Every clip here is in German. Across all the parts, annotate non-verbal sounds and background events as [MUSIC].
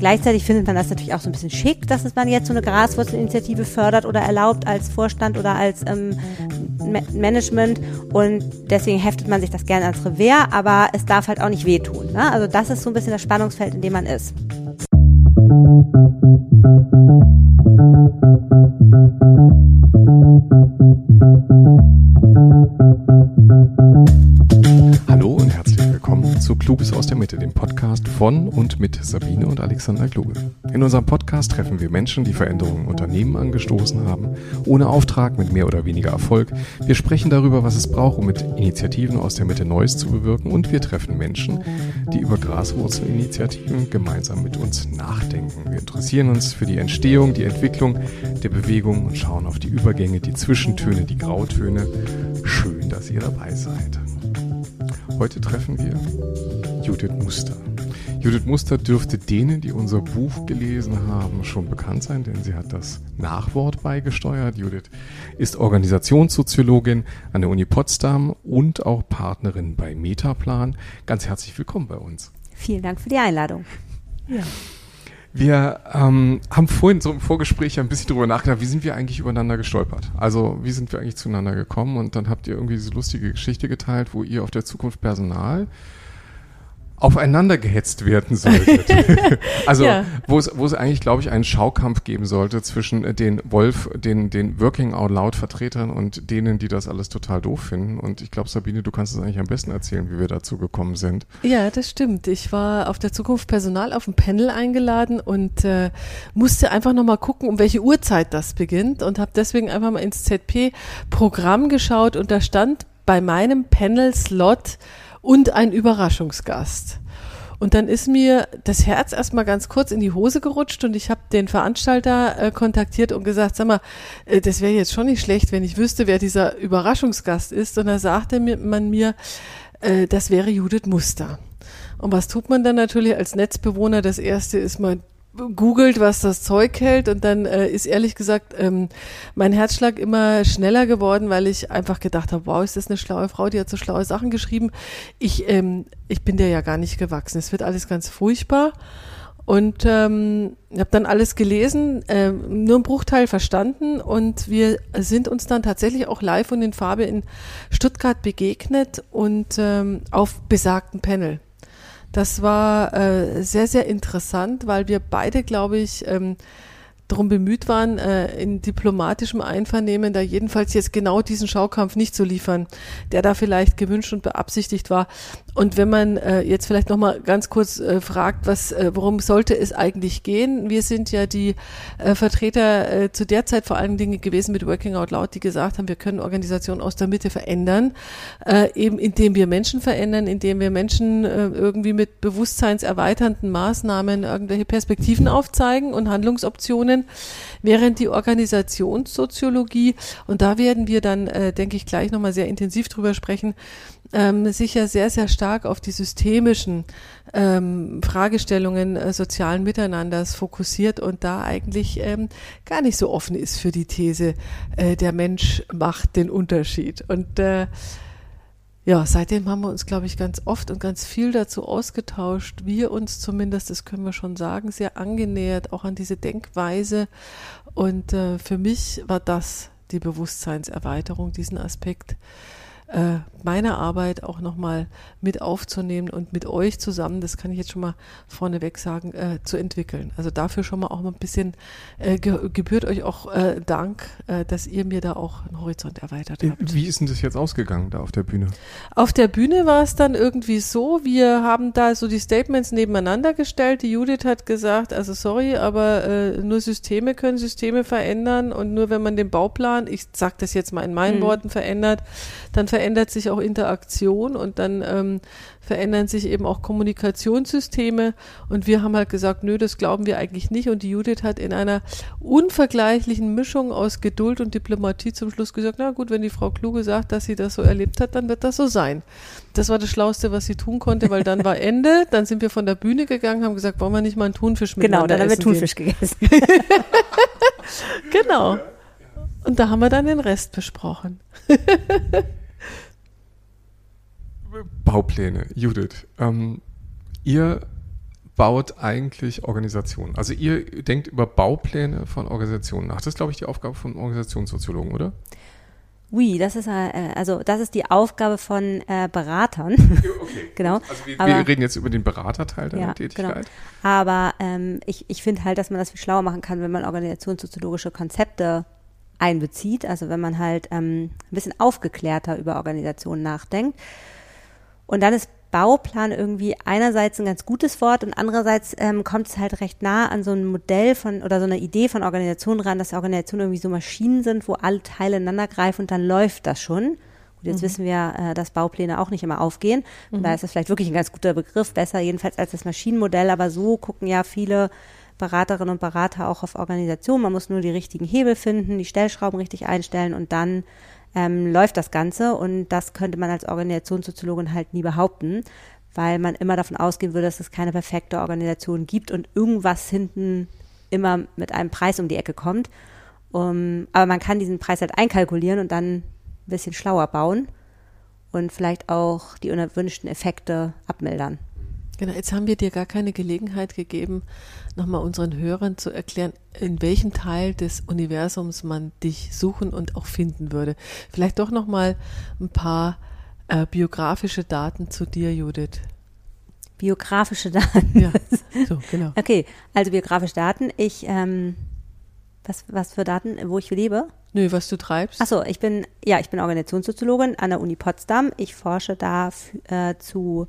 Gleichzeitig findet man das natürlich auch so ein bisschen schick, dass man jetzt so eine Graswurzelinitiative fördert oder erlaubt als Vorstand oder als ähm, Management und deswegen heftet man sich das gerne ans Revers, aber es darf halt auch nicht wehtun. Ne? Also das ist so ein bisschen das Spannungsfeld, in dem man ist. Zu Kluges aus der Mitte, dem Podcast von und mit Sabine und Alexander Kluge. In unserem Podcast treffen wir Menschen, die Veränderungen in Unternehmen angestoßen haben, ohne Auftrag, mit mehr oder weniger Erfolg. Wir sprechen darüber, was es braucht, um mit Initiativen aus der Mitte Neues zu bewirken und wir treffen Menschen, die über Graswurzelinitiativen gemeinsam mit uns nachdenken. Wir interessieren uns für die Entstehung, die Entwicklung der Bewegung und schauen auf die Übergänge, die Zwischentöne, die Grautöne. Schön, dass ihr dabei seid. Heute treffen wir Judith Muster. Judith Muster dürfte denen, die unser Buch gelesen haben, schon bekannt sein, denn sie hat das Nachwort beigesteuert. Judith ist Organisationssoziologin an der Uni Potsdam und auch Partnerin bei Metaplan. Ganz herzlich willkommen bei uns. Vielen Dank für die Einladung. Ja. Wir ähm, haben vorhin so im Vorgespräch ein bisschen drüber nachgedacht, wie sind wir eigentlich übereinander gestolpert? Also wie sind wir eigentlich zueinander gekommen? Und dann habt ihr irgendwie diese lustige Geschichte geteilt, wo ihr auf der Zukunft Personal aufeinander gehetzt werden solltet. [LAUGHS] also ja. wo es wo es eigentlich, glaube ich, einen Schaukampf geben sollte zwischen äh, den Wolf, den den Working Out Loud Vertretern und denen, die das alles total doof finden. Und ich glaube, Sabine, du kannst es eigentlich am besten erzählen, wie wir dazu gekommen sind. Ja, das stimmt. Ich war auf der Zukunft Personal auf dem Panel eingeladen und äh, musste einfach noch mal gucken, um welche Uhrzeit das beginnt und habe deswegen einfach mal ins ZP Programm geschaut und da stand bei meinem Panel Slot und ein Überraschungsgast. Und dann ist mir das Herz erstmal ganz kurz in die Hose gerutscht und ich habe den Veranstalter äh, kontaktiert und gesagt, sag mal, äh, das wäre jetzt schon nicht schlecht, wenn ich wüsste, wer dieser Überraschungsgast ist. Und da sagte man mir, äh, das wäre Judith Muster. Und was tut man dann natürlich als Netzbewohner? Das erste ist mal googelt, was das Zeug hält und dann äh, ist ehrlich gesagt ähm, mein Herzschlag immer schneller geworden, weil ich einfach gedacht habe, wow, ist das eine schlaue Frau, die hat so schlaue Sachen geschrieben. Ich, ähm, ich bin der ja gar nicht gewachsen. Es wird alles ganz furchtbar. Und ähm, habe dann alles gelesen, ähm, nur einen Bruchteil verstanden und wir sind uns dann tatsächlich auch live und in Farbe in Stuttgart begegnet und ähm, auf besagten Panel. Das war äh, sehr, sehr interessant, weil wir beide, glaube ich, ähm, darum bemüht waren, äh, in diplomatischem Einvernehmen da jedenfalls jetzt genau diesen Schaukampf nicht zu liefern, der da vielleicht gewünscht und beabsichtigt war. Und wenn man äh, jetzt vielleicht noch mal ganz kurz äh, fragt, was, äh, worum sollte es eigentlich gehen? Wir sind ja die äh, Vertreter äh, zu der Zeit vor allen Dingen gewesen mit Working Out Loud, die gesagt haben, wir können Organisationen aus der Mitte verändern, äh, eben indem wir Menschen verändern, indem wir Menschen äh, irgendwie mit bewusstseinserweiternden Maßnahmen irgendwelche Perspektiven aufzeigen und Handlungsoptionen, während die Organisationssoziologie, und da werden wir dann, äh, denke ich, gleich nochmal sehr intensiv drüber sprechen, ähm, sicher sehr, sehr stark auf die systemischen ähm, Fragestellungen äh, sozialen Miteinanders fokussiert und da eigentlich ähm, gar nicht so offen ist für die These, äh, der Mensch macht den Unterschied. Und äh, ja, seitdem haben wir uns, glaube ich, ganz oft und ganz viel dazu ausgetauscht. Wir uns zumindest, das können wir schon sagen, sehr angenähert, auch an diese Denkweise. Und äh, für mich war das die Bewusstseinserweiterung, diesen Aspekt äh, meine Arbeit auch nochmal mit aufzunehmen und mit euch zusammen, das kann ich jetzt schon mal vorneweg sagen, äh, zu entwickeln. Also dafür schon mal auch mal ein bisschen äh, ge gebührt euch auch äh, Dank, äh, dass ihr mir da auch einen Horizont erweitert habt. Wie ist denn das jetzt ausgegangen da auf der Bühne? Auf der Bühne war es dann irgendwie so, wir haben da so die Statements nebeneinander gestellt. Die Judith hat gesagt, also sorry, aber äh, nur Systeme können Systeme verändern und nur wenn man den Bauplan, ich sage das jetzt mal in meinen mhm. Worten, verändert, dann verändert sich auch Interaktion und dann ähm, verändern sich eben auch Kommunikationssysteme. Und wir haben halt gesagt, nö, das glauben wir eigentlich nicht. Und die Judith hat in einer unvergleichlichen Mischung aus Geduld und Diplomatie zum Schluss gesagt, na gut, wenn die Frau Kluge sagt, dass sie das so erlebt hat, dann wird das so sein. Das war das Schlauste, was sie tun konnte, weil dann war Ende. Dann sind wir von der Bühne gegangen, haben gesagt, wollen wir nicht mal einen Thunfisch mit Genau, dann haben wir Thunfisch gehen. gegessen. [LAUGHS] genau. Und da haben wir dann den Rest besprochen. [LAUGHS] Baupläne, Judith. Ähm, ihr baut eigentlich Organisationen? Also ihr denkt über Baupläne von Organisationen nach. Das ist, glaube ich, die Aufgabe von Organisationssoziologen, oder? Oui, das ist äh, also das ist die Aufgabe von äh, Beratern. Okay. [LAUGHS] genau. Also wir, Aber- wir reden jetzt über den Beraterteil deiner Ja, Tätigkeit. genau. Aber ähm, ich, ich finde halt, dass man das viel schlauer machen kann, wenn man organisationssoziologische Konzepte einbezieht. Also wenn man halt ähm, ein bisschen aufgeklärter über Organisationen nachdenkt. Und dann ist Bauplan irgendwie einerseits ein ganz gutes Wort und andererseits ähm, kommt es halt recht nah an so ein Modell von oder so eine Idee von Organisationen ran, dass Organisationen irgendwie so Maschinen sind, wo alle Teile ineinander greifen und dann läuft das schon. Gut, jetzt wissen wir, äh, dass Baupläne auch nicht immer aufgehen. Von daher ist das vielleicht wirklich ein ganz guter Begriff, besser jedenfalls als das Maschinenmodell, aber so gucken ja viele Beraterinnen und Berater auch auf Organisationen. Man muss nur die richtigen Hebel finden, die Stellschrauben richtig einstellen und dann ähm, läuft das Ganze. Und das könnte man als Organisationssoziologin halt nie behaupten, weil man immer davon ausgehen würde, dass es keine perfekte Organisation gibt und irgendwas hinten immer mit einem Preis um die Ecke kommt. Um, aber man kann diesen Preis halt einkalkulieren und dann ein bisschen schlauer bauen und vielleicht auch die unerwünschten Effekte abmildern. Genau, jetzt haben wir dir gar keine Gelegenheit gegeben, nochmal unseren Hörern zu erklären, in welchem Teil des Universums man dich suchen und auch finden würde. Vielleicht doch nochmal ein paar äh, biografische Daten zu dir, Judith. Biografische Daten. Ja, so, genau. [LAUGHS] Okay, also biografische Daten. Ich, ähm, was, was für Daten, wo ich lebe? Nö, was du treibst? Achso, ich bin, ja, ich bin Organisationssoziologin an der Uni Potsdam. Ich forsche da äh, zu,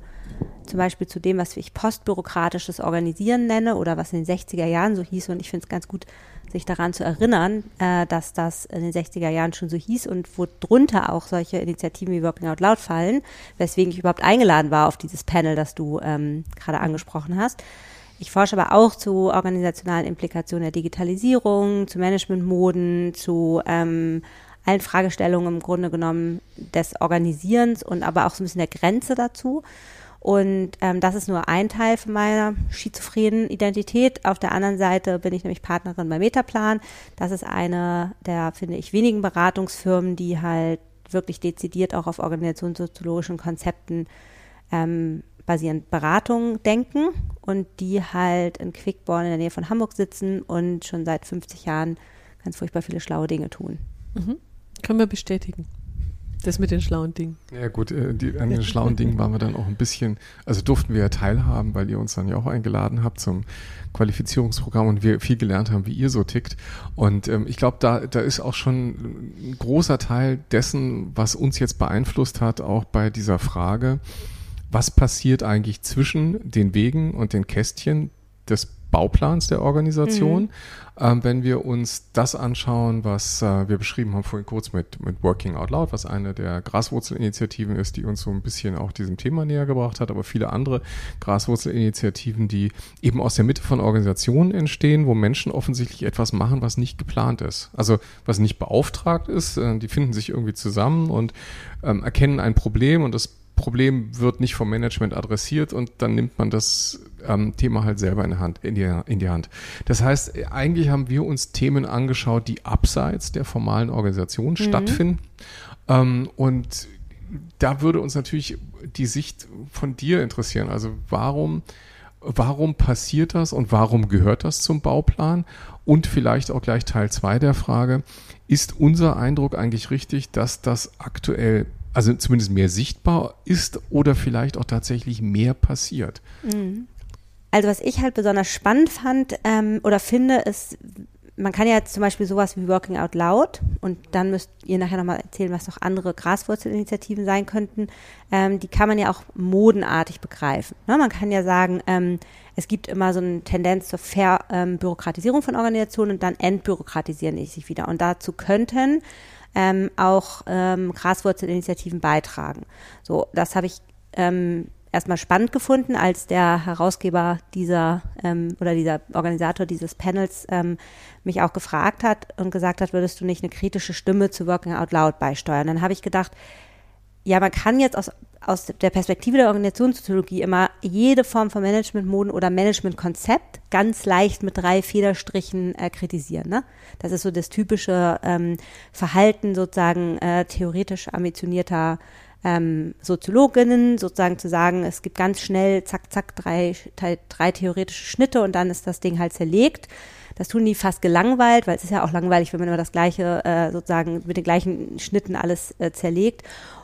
zum Beispiel zu dem, was ich postbürokratisches Organisieren nenne oder was in den 60er Jahren so hieß. Und ich finde es ganz gut, sich daran zu erinnern, äh, dass das in den 60er Jahren schon so hieß und wo drunter auch solche Initiativen wie Working Out Loud fallen, weswegen ich überhaupt eingeladen war auf dieses Panel, das du ähm, gerade angesprochen hast. Ich forsche aber auch zu organisationalen Implikationen der Digitalisierung, zu Managementmoden, zu ähm, allen Fragestellungen im Grunde genommen des Organisierens und aber auch so ein bisschen der Grenze dazu. Und ähm, das ist nur ein Teil von meiner schizophrenen Identität. Auf der anderen Seite bin ich nämlich Partnerin bei Metaplan. Das ist eine der, finde ich, wenigen Beratungsfirmen, die halt wirklich dezidiert auch auf organisationssoziologischen Konzepten ähm, basierend Beratung denken und die halt in Quickborn in der Nähe von Hamburg sitzen und schon seit 50 Jahren ganz furchtbar viele schlaue Dinge tun. Können wir bestätigen. Das mit den schlauen Dingen. Ja gut, äh, die, an den schlauen Dingen waren wir dann auch ein bisschen, also durften wir ja teilhaben, weil ihr uns dann ja auch eingeladen habt zum Qualifizierungsprogramm und wir viel gelernt haben, wie ihr so tickt. Und ähm, ich glaube, da, da ist auch schon ein großer Teil dessen, was uns jetzt beeinflusst hat, auch bei dieser Frage, was passiert eigentlich zwischen den Wegen und den Kästchen des Bauplans der Organisation, ähm, wenn wir uns das anschauen, was äh, wir beschrieben haben vorhin kurz mit, mit Working Out Loud, was eine der Graswurzelinitiativen ist, die uns so ein bisschen auch diesem Thema näher gebracht hat, aber viele andere Graswurzelinitiativen, die eben aus der Mitte von Organisationen entstehen, wo Menschen offensichtlich etwas machen, was nicht geplant ist. Also was nicht beauftragt ist, äh, die finden sich irgendwie zusammen und ähm, erkennen ein Problem und das Problem wird nicht vom Management adressiert und dann nimmt man das ähm, Thema halt selber in, die Hand, in, die, in die Hand. Das heißt, eigentlich haben wir uns Themen angeschaut, die abseits der formalen Organisation stattfinden. Ähm, und da würde uns natürlich die Sicht von dir interessieren. Also warum, warum passiert das und warum gehört das zum Bauplan? Und vielleicht auch gleich Teil zwei der Frage, ist unser Eindruck eigentlich richtig, dass das aktuell, also zumindest mehr sichtbar ist oder vielleicht auch tatsächlich mehr passiert? Also was ich halt besonders spannend fand ähm, oder finde, ist, man kann ja zum Beispiel sowas wie Working Out Loud und dann müsst ihr nachher nochmal erzählen, was noch andere Graswurzelinitiativen sein könnten. Ähm, die kann man ja auch modenartig begreifen. Ne? Man kann ja sagen, ähm, es gibt immer so eine Tendenz zur Verbürokratisierung von Organisationen und dann entbürokratisieren die sich wieder. Und dazu könnten ähm, auch ähm, Graswurzelinitiativen beitragen. So, das habe ich ähm, erstmal spannend gefunden, als der Herausgeber dieser ähm, oder dieser Organisator dieses Panels ähm, mich auch gefragt hat und gesagt hat, würdest du nicht eine kritische Stimme zu Working Out Loud beisteuern? Dann habe ich gedacht, ja, man kann jetzt aus, aus der Perspektive der Organisationssoziologie immer jede Form von Managementmoden oder Managementkonzept ganz leicht mit drei Federstrichen äh, kritisieren. Ne? Das ist so das typische ähm, Verhalten sozusagen äh, theoretisch ambitionierter ähm, Soziologinnen sozusagen zu sagen, es gibt ganz schnell, zack, zack, drei, drei theoretische Schnitte und dann ist das Ding halt zerlegt. Das tun die fast gelangweilt, weil es ist ja auch langweilig, wenn man immer das gleiche, äh, sozusagen mit den gleichen Schnitten alles äh, zerlegt.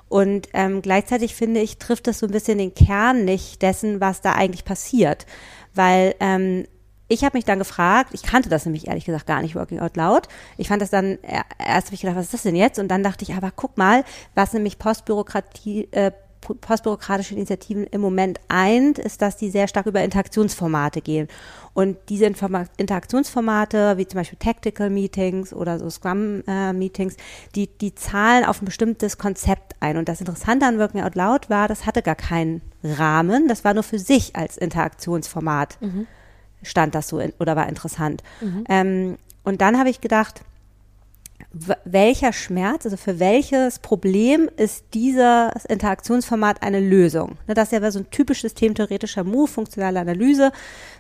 Und ähm, gleichzeitig finde ich, trifft das so ein bisschen den Kern nicht dessen, was da eigentlich passiert. Weil ähm, ich habe mich dann gefragt, ich kannte das nämlich ehrlich gesagt gar nicht, Working Out Loud. Ich fand das dann, erst habe ich gedacht, was ist das denn jetzt? Und dann dachte ich, aber guck mal, was nämlich Postbürokratie, äh, postbürokratische Initiativen im Moment eint, ist, dass die sehr stark über Interaktionsformate gehen. Und diese Informa Interaktionsformate, wie zum Beispiel Tactical Meetings oder so Scrum äh, Meetings, die, die zahlen auf ein bestimmtes Konzept ein. Und das Interessante an Working Out Loud war, das hatte gar keinen Rahmen, das war nur für sich als Interaktionsformat. Mhm. Stand das so in, oder war interessant. Mhm. Ähm, und dann habe ich gedacht, welcher Schmerz, also für welches Problem ist dieses Interaktionsformat eine Lösung? Ne, das ist ja so ein typisches systemtheoretischer Move, funktionale Analyse,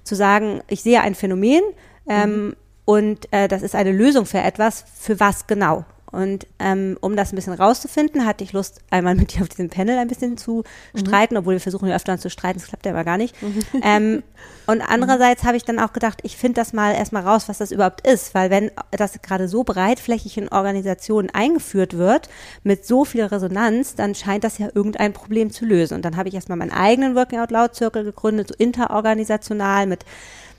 zu sagen, ich sehe ein Phänomen ähm, mhm. und äh, das ist eine Lösung für etwas, für was genau? Und ähm, um das ein bisschen rauszufinden, hatte ich Lust, einmal mit dir auf diesem Panel ein bisschen zu mhm. streiten, obwohl wir versuchen ja öfter zu streiten, das klappt ja aber gar nicht. Mhm. [LAUGHS] Ähm, und andererseits habe ich dann auch gedacht, ich finde das mal erstmal raus, was das überhaupt ist, weil wenn das gerade so breitflächig in Organisationen eingeführt wird, mit so viel Resonanz, dann scheint das ja irgendein Problem zu lösen. Und dann habe ich erstmal meinen eigenen Working Out Loud Circle gegründet, so interorganisational mit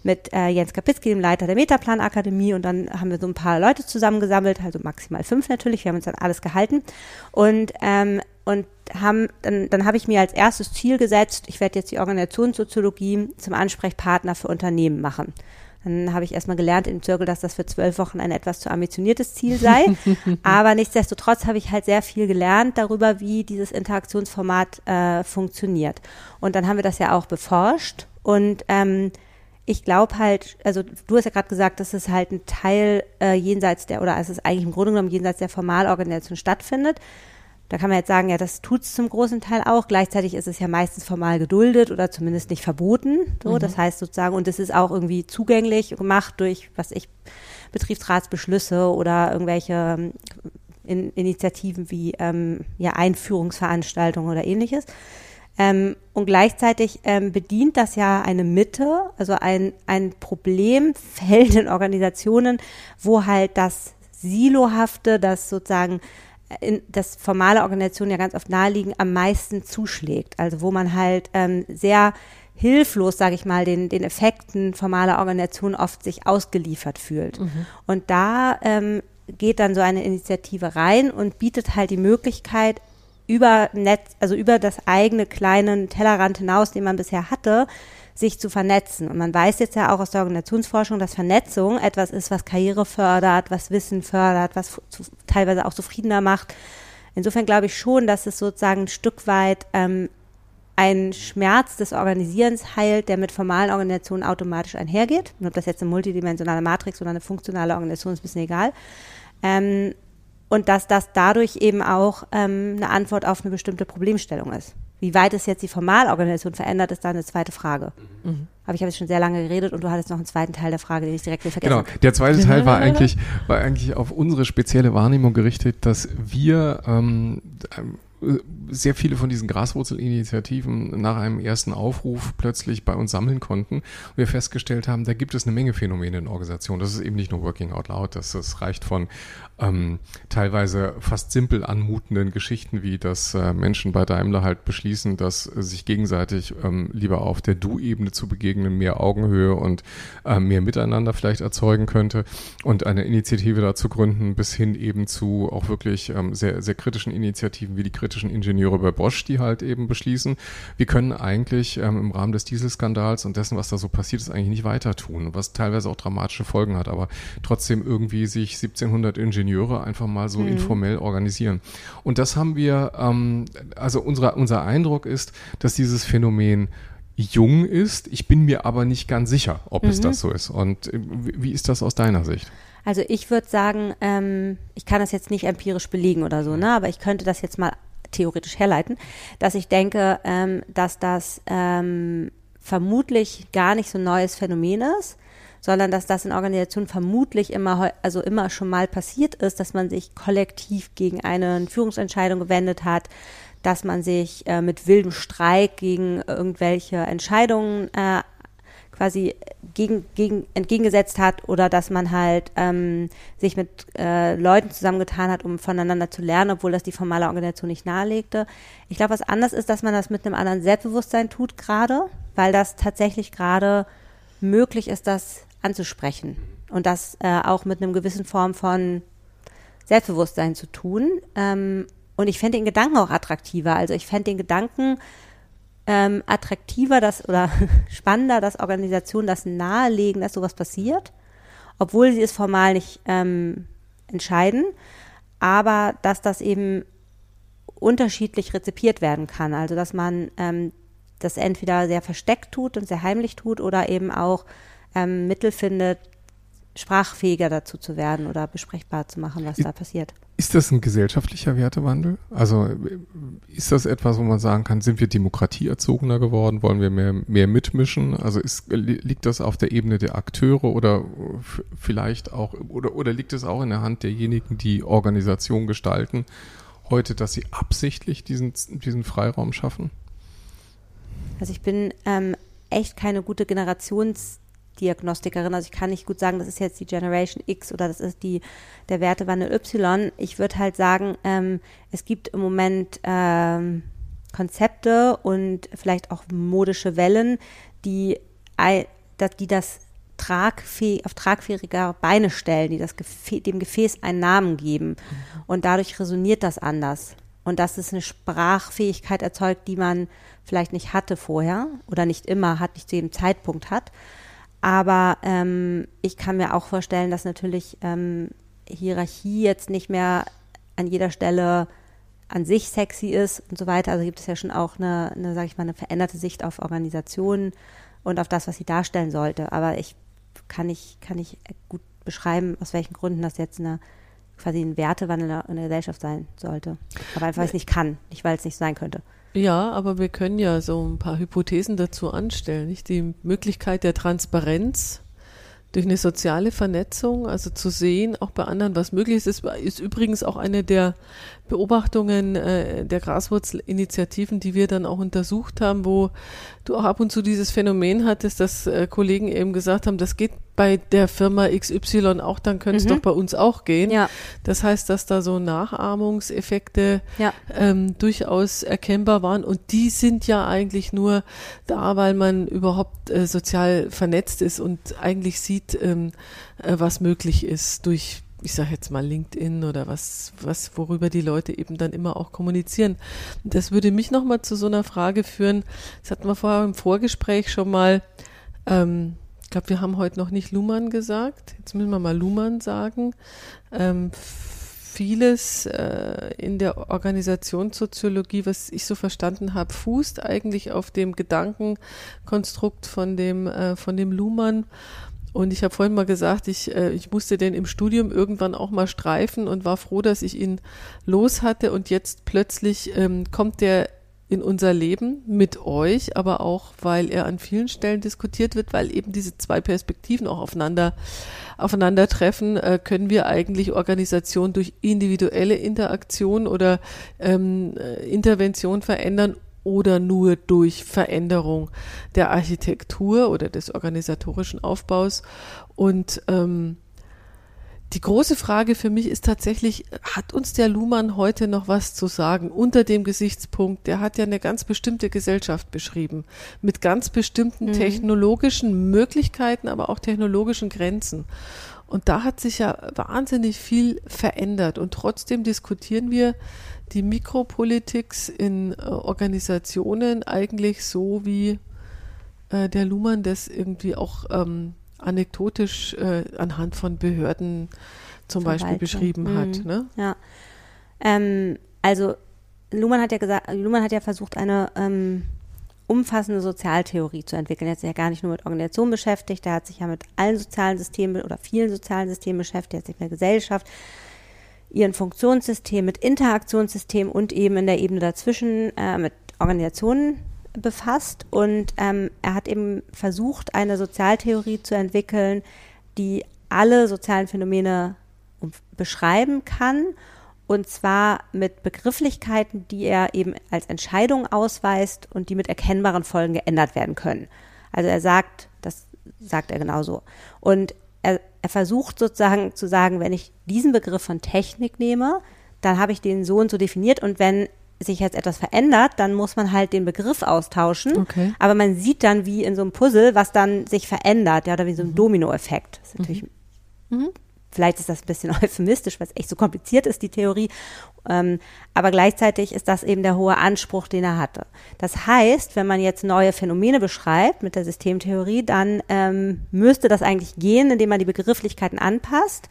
mit äh, Jens Kapitzki, dem Leiter der Metaplan Akademie und dann haben wir so ein paar Leute zusammengesammelt, also maximal fünf natürlich, wir haben uns dann alles gehalten und ähm, und haben, dann, dann habe ich mir als erstes Ziel gesetzt, ich werde jetzt die Organisationssoziologie zum Ansprechpartner für Unternehmen machen. Dann habe ich erstmal gelernt im Zirkel, dass das für zwölf Wochen ein etwas zu ambitioniertes Ziel sei. [LAUGHS] Aber nichtsdestotrotz habe ich halt sehr viel gelernt darüber, wie dieses Interaktionsformat äh, funktioniert. Und dann haben wir das ja auch beforscht und ähm, ich glaube halt, also du hast ja gerade gesagt, dass es halt ein Teil äh, jenseits der, oder es ist eigentlich im Grunde genommen jenseits der Formalorganisation stattfindet. Da kann man jetzt sagen, ja, das tut es zum großen Teil auch. Gleichzeitig ist es ja meistens formal geduldet oder zumindest nicht verboten. So, mhm. das heißt sozusagen, und es ist auch irgendwie zugänglich gemacht durch, was ich, Betriebsratsbeschlüsse oder irgendwelche ähm, in, Initiativen wie ähm, ja, Einführungsveranstaltungen oder ähnliches. Ähm, und gleichzeitig ähm, bedient das ja eine Mitte, also ein, ein Problemfeld in Organisationen, wo halt das Silohafte, das sozusagen äh, in, das formale Organisationen ja ganz oft naheliegen, am meisten zuschlägt. Also wo man halt ähm, sehr hilflos, sage ich mal, den, den Effekten formaler Organisationen oft sich ausgeliefert fühlt. Mhm. Und da ähm, geht dann so eine Initiative rein und bietet halt die Möglichkeit, über Netz, also über das eigene kleine Tellerrand hinaus, den man bisher hatte, sich zu vernetzen. Und man weiß jetzt ja auch aus der Organisationsforschung, dass Vernetzung etwas ist, was Karriere fördert, was Wissen fördert, was zu, teilweise auch zufriedener macht. Insofern glaube ich schon, dass es sozusagen ein Stück weit ähm, ein Schmerz des Organisierens heilt, der mit formalen Organisationen automatisch einhergeht. Und ob das jetzt eine multidimensionale Matrix oder eine funktionale Organisation ist, ein bisschen egal. Ähm, und dass das dadurch eben auch ähm, eine Antwort auf eine bestimmte Problemstellung ist. Wie weit es jetzt die Formalorganisation verändert, ist dann eine zweite Frage. Mhm. Aber ich habe jetzt schon sehr lange geredet und du hattest noch einen zweiten Teil der Frage, den ich direkt vergessen Genau, der zweite Teil war [LAUGHS] eigentlich, war eigentlich auf unsere spezielle Wahrnehmung gerichtet, dass wir ähm, sehr viele von diesen Graswurzelinitiativen nach einem ersten Aufruf plötzlich bei uns sammeln konnten. Und wir festgestellt haben, da gibt es eine Menge Phänomene in Organisationen. Das ist eben nicht nur Working Out Loud, das, das reicht von ähm, teilweise fast simpel anmutenden Geschichten, wie dass äh, Menschen bei Daimler halt beschließen, dass sich gegenseitig ähm, lieber auf der Du-Ebene zu begegnen, mehr Augenhöhe und äh, mehr Miteinander vielleicht erzeugen könnte. Und eine Initiative dazu gründen, bis hin eben zu auch wirklich ähm, sehr, sehr kritischen Initiativen wie die kritischen Ingenieure bei Bosch, die halt eben beschließen, wir können eigentlich ähm, im Rahmen des Dieselskandals und dessen, was da so passiert ist, eigentlich nicht weiter tun, was teilweise auch dramatische Folgen hat, aber trotzdem irgendwie sich 1700 Ingenieure einfach mal so mhm. informell organisieren. Und das haben wir, ähm, also unsere, unser Eindruck ist, dass dieses Phänomen jung ist. Ich bin mir aber nicht ganz sicher, ob mhm. es das so ist. Und äh, wie ist das aus deiner Sicht? Also ich würde sagen, ähm, ich kann das jetzt nicht empirisch belegen oder so, ne? aber ich könnte das jetzt mal theoretisch herleiten, dass ich denke, ähm, dass das ähm, vermutlich gar nicht so ein neues Phänomen ist, sondern dass das in Organisationen vermutlich immer, also immer schon mal passiert ist, dass man sich kollektiv gegen eine Führungsentscheidung gewendet hat, dass man sich äh, mit wildem Streik gegen irgendwelche Entscheidungen äh, quasi gegen, gegen, entgegengesetzt hat oder dass man halt ähm, sich mit äh, Leuten zusammengetan hat, um voneinander zu lernen, obwohl das die formale Organisation nicht nahelegte. Ich glaube, was anders ist, dass man das mit einem anderen Selbstbewusstsein tut gerade, weil das tatsächlich gerade möglich ist, das anzusprechen und das äh, auch mit einem gewissen Form von Selbstbewusstsein zu tun. Ähm, und ich fände den Gedanken auch attraktiver. Also ich fände den Gedanken, ähm, attraktiver das, oder [LAUGHS] spannender, dass Organisationen das nahelegen, dass sowas passiert, obwohl sie es formal nicht ähm, entscheiden, aber dass das eben unterschiedlich rezipiert werden kann. Also dass man ähm, das entweder sehr versteckt tut und sehr heimlich tut oder eben auch ähm, Mittel findet, sprachfähiger dazu zu werden oder besprechbar zu machen, was da passiert. Ist das ein gesellschaftlicher Wertewandel? Also ist das etwas, wo man sagen kann, sind wir demokratieerzogener geworden? Wollen wir mehr, mehr mitmischen? Also ist, liegt das auf der Ebene der Akteure oder vielleicht auch, oder, oder liegt es auch in der Hand derjenigen, die Organisation gestalten, heute, dass sie absichtlich diesen, diesen Freiraum schaffen? Also ich bin ähm, echt keine gute Generations- Diagnostikerin. Also ich kann nicht gut sagen, das ist jetzt die Generation X oder das ist die der Wertewandel Y. Ich würde halt sagen, ähm, es gibt im Moment ähm, Konzepte und vielleicht auch modische Wellen, die, die das tragfähig, auf tragfähige Beine stellen, die das Gefä dem Gefäß einen Namen geben. Und dadurch resoniert das anders. Und dass es eine Sprachfähigkeit erzeugt, die man vielleicht nicht hatte vorher oder nicht immer hat, nicht zu jedem Zeitpunkt hat. Aber ähm, ich kann mir auch vorstellen, dass natürlich ähm, Hierarchie jetzt nicht mehr an jeder Stelle an sich sexy ist und so weiter. Also gibt es ja schon auch eine, eine sage ich mal, eine veränderte Sicht auf Organisationen und auf das, was sie darstellen sollte. Aber ich kann nicht, kann nicht gut beschreiben, aus welchen Gründen das jetzt eine quasi ein Wertewandel in der Gesellschaft sein sollte. Aber einfach, weil es nicht kann, nicht weil es nicht sein könnte. Ja, aber wir können ja so ein paar Hypothesen dazu anstellen. Nicht? Die Möglichkeit der Transparenz durch eine soziale Vernetzung, also zu sehen, auch bei anderen, was möglich ist, ist, ist übrigens auch eine der Beobachtungen äh, der Graswurzelinitiativen, die wir dann auch untersucht haben, wo du auch ab und zu dieses Phänomen hattest, dass äh, Kollegen eben gesagt haben, das geht bei der Firma XY auch, dann könnte es mhm. doch bei uns auch gehen. Ja. Das heißt, dass da so Nachahmungseffekte ja. ähm, durchaus erkennbar waren und die sind ja eigentlich nur da, weil man überhaupt äh, sozial vernetzt ist und eigentlich sieht, ähm, äh, was möglich ist durch ich sage jetzt mal LinkedIn oder was, was, worüber die Leute eben dann immer auch kommunizieren. Das würde mich nochmal zu so einer Frage führen. Das hatten wir vorher im Vorgespräch schon mal. Ähm, ich glaube, wir haben heute noch nicht Luhmann gesagt. Jetzt müssen wir mal Luhmann sagen. Ähm, vieles äh, in der Organisationssoziologie, was ich so verstanden habe, fußt eigentlich auf dem Gedankenkonstrukt von dem, äh, von dem Luhmann. Und ich habe vorhin mal gesagt, ich, äh, ich musste den im Studium irgendwann auch mal streifen und war froh, dass ich ihn los hatte. Und jetzt plötzlich ähm, kommt der in unser Leben mit euch, aber auch, weil er an vielen Stellen diskutiert wird, weil eben diese zwei Perspektiven auch aufeinander, aufeinandertreffen, äh, können wir eigentlich Organisation durch individuelle Interaktion oder ähm, äh, Intervention verändern oder nur durch Veränderung der Architektur oder des organisatorischen Aufbaus. Und ähm, die große Frage für mich ist tatsächlich, hat uns der Luhmann heute noch was zu sagen unter dem Gesichtspunkt, der hat ja eine ganz bestimmte Gesellschaft beschrieben, mit ganz bestimmten mhm. technologischen Möglichkeiten, aber auch technologischen Grenzen. Und da hat sich ja wahnsinnig viel verändert und trotzdem diskutieren wir die Mikropolitik in äh, Organisationen eigentlich so, wie äh, der Luhmann das irgendwie auch ähm, anekdotisch äh, anhand von Behörden zum Beispiel beschrieben hat. Mhm. Ne? Ja. Ähm, also Luhmann hat ja gesagt, Luhmann hat ja versucht, eine ähm, umfassende Sozialtheorie zu entwickeln. Er hat sich ja gar nicht nur mit Organisationen beschäftigt, er hat sich ja mit allen sozialen Systemen oder vielen sozialen Systemen beschäftigt, er hat sich mit der Gesellschaft, ihren Funktionssystem, mit Interaktionssystemen und eben in der Ebene dazwischen äh, mit Organisationen befasst. Und ähm, er hat eben versucht, eine Sozialtheorie zu entwickeln, die alle sozialen Phänomene beschreiben kann und zwar mit Begrifflichkeiten, die er eben als Entscheidung ausweist und die mit erkennbaren Folgen geändert werden können. Also er sagt, das sagt er genauso. Und er, er versucht sozusagen zu sagen, wenn ich diesen Begriff von Technik nehme, dann habe ich den so und so definiert und wenn sich jetzt etwas verändert, dann muss man halt den Begriff austauschen. Okay. Aber man sieht dann wie in so einem Puzzle, was dann sich verändert, ja, oder wie so ein Dominoeffekt. Das ist natürlich Mhm. Vielleicht ist das ein bisschen [LAUGHS] euphemistisch, weil es echt so kompliziert ist, die Theorie. Ähm, aber gleichzeitig ist das eben der hohe Anspruch, den er hatte. Das heißt, wenn man jetzt neue Phänomene beschreibt mit der Systemtheorie, dann ähm, müsste das eigentlich gehen, indem man die Begrifflichkeiten anpasst.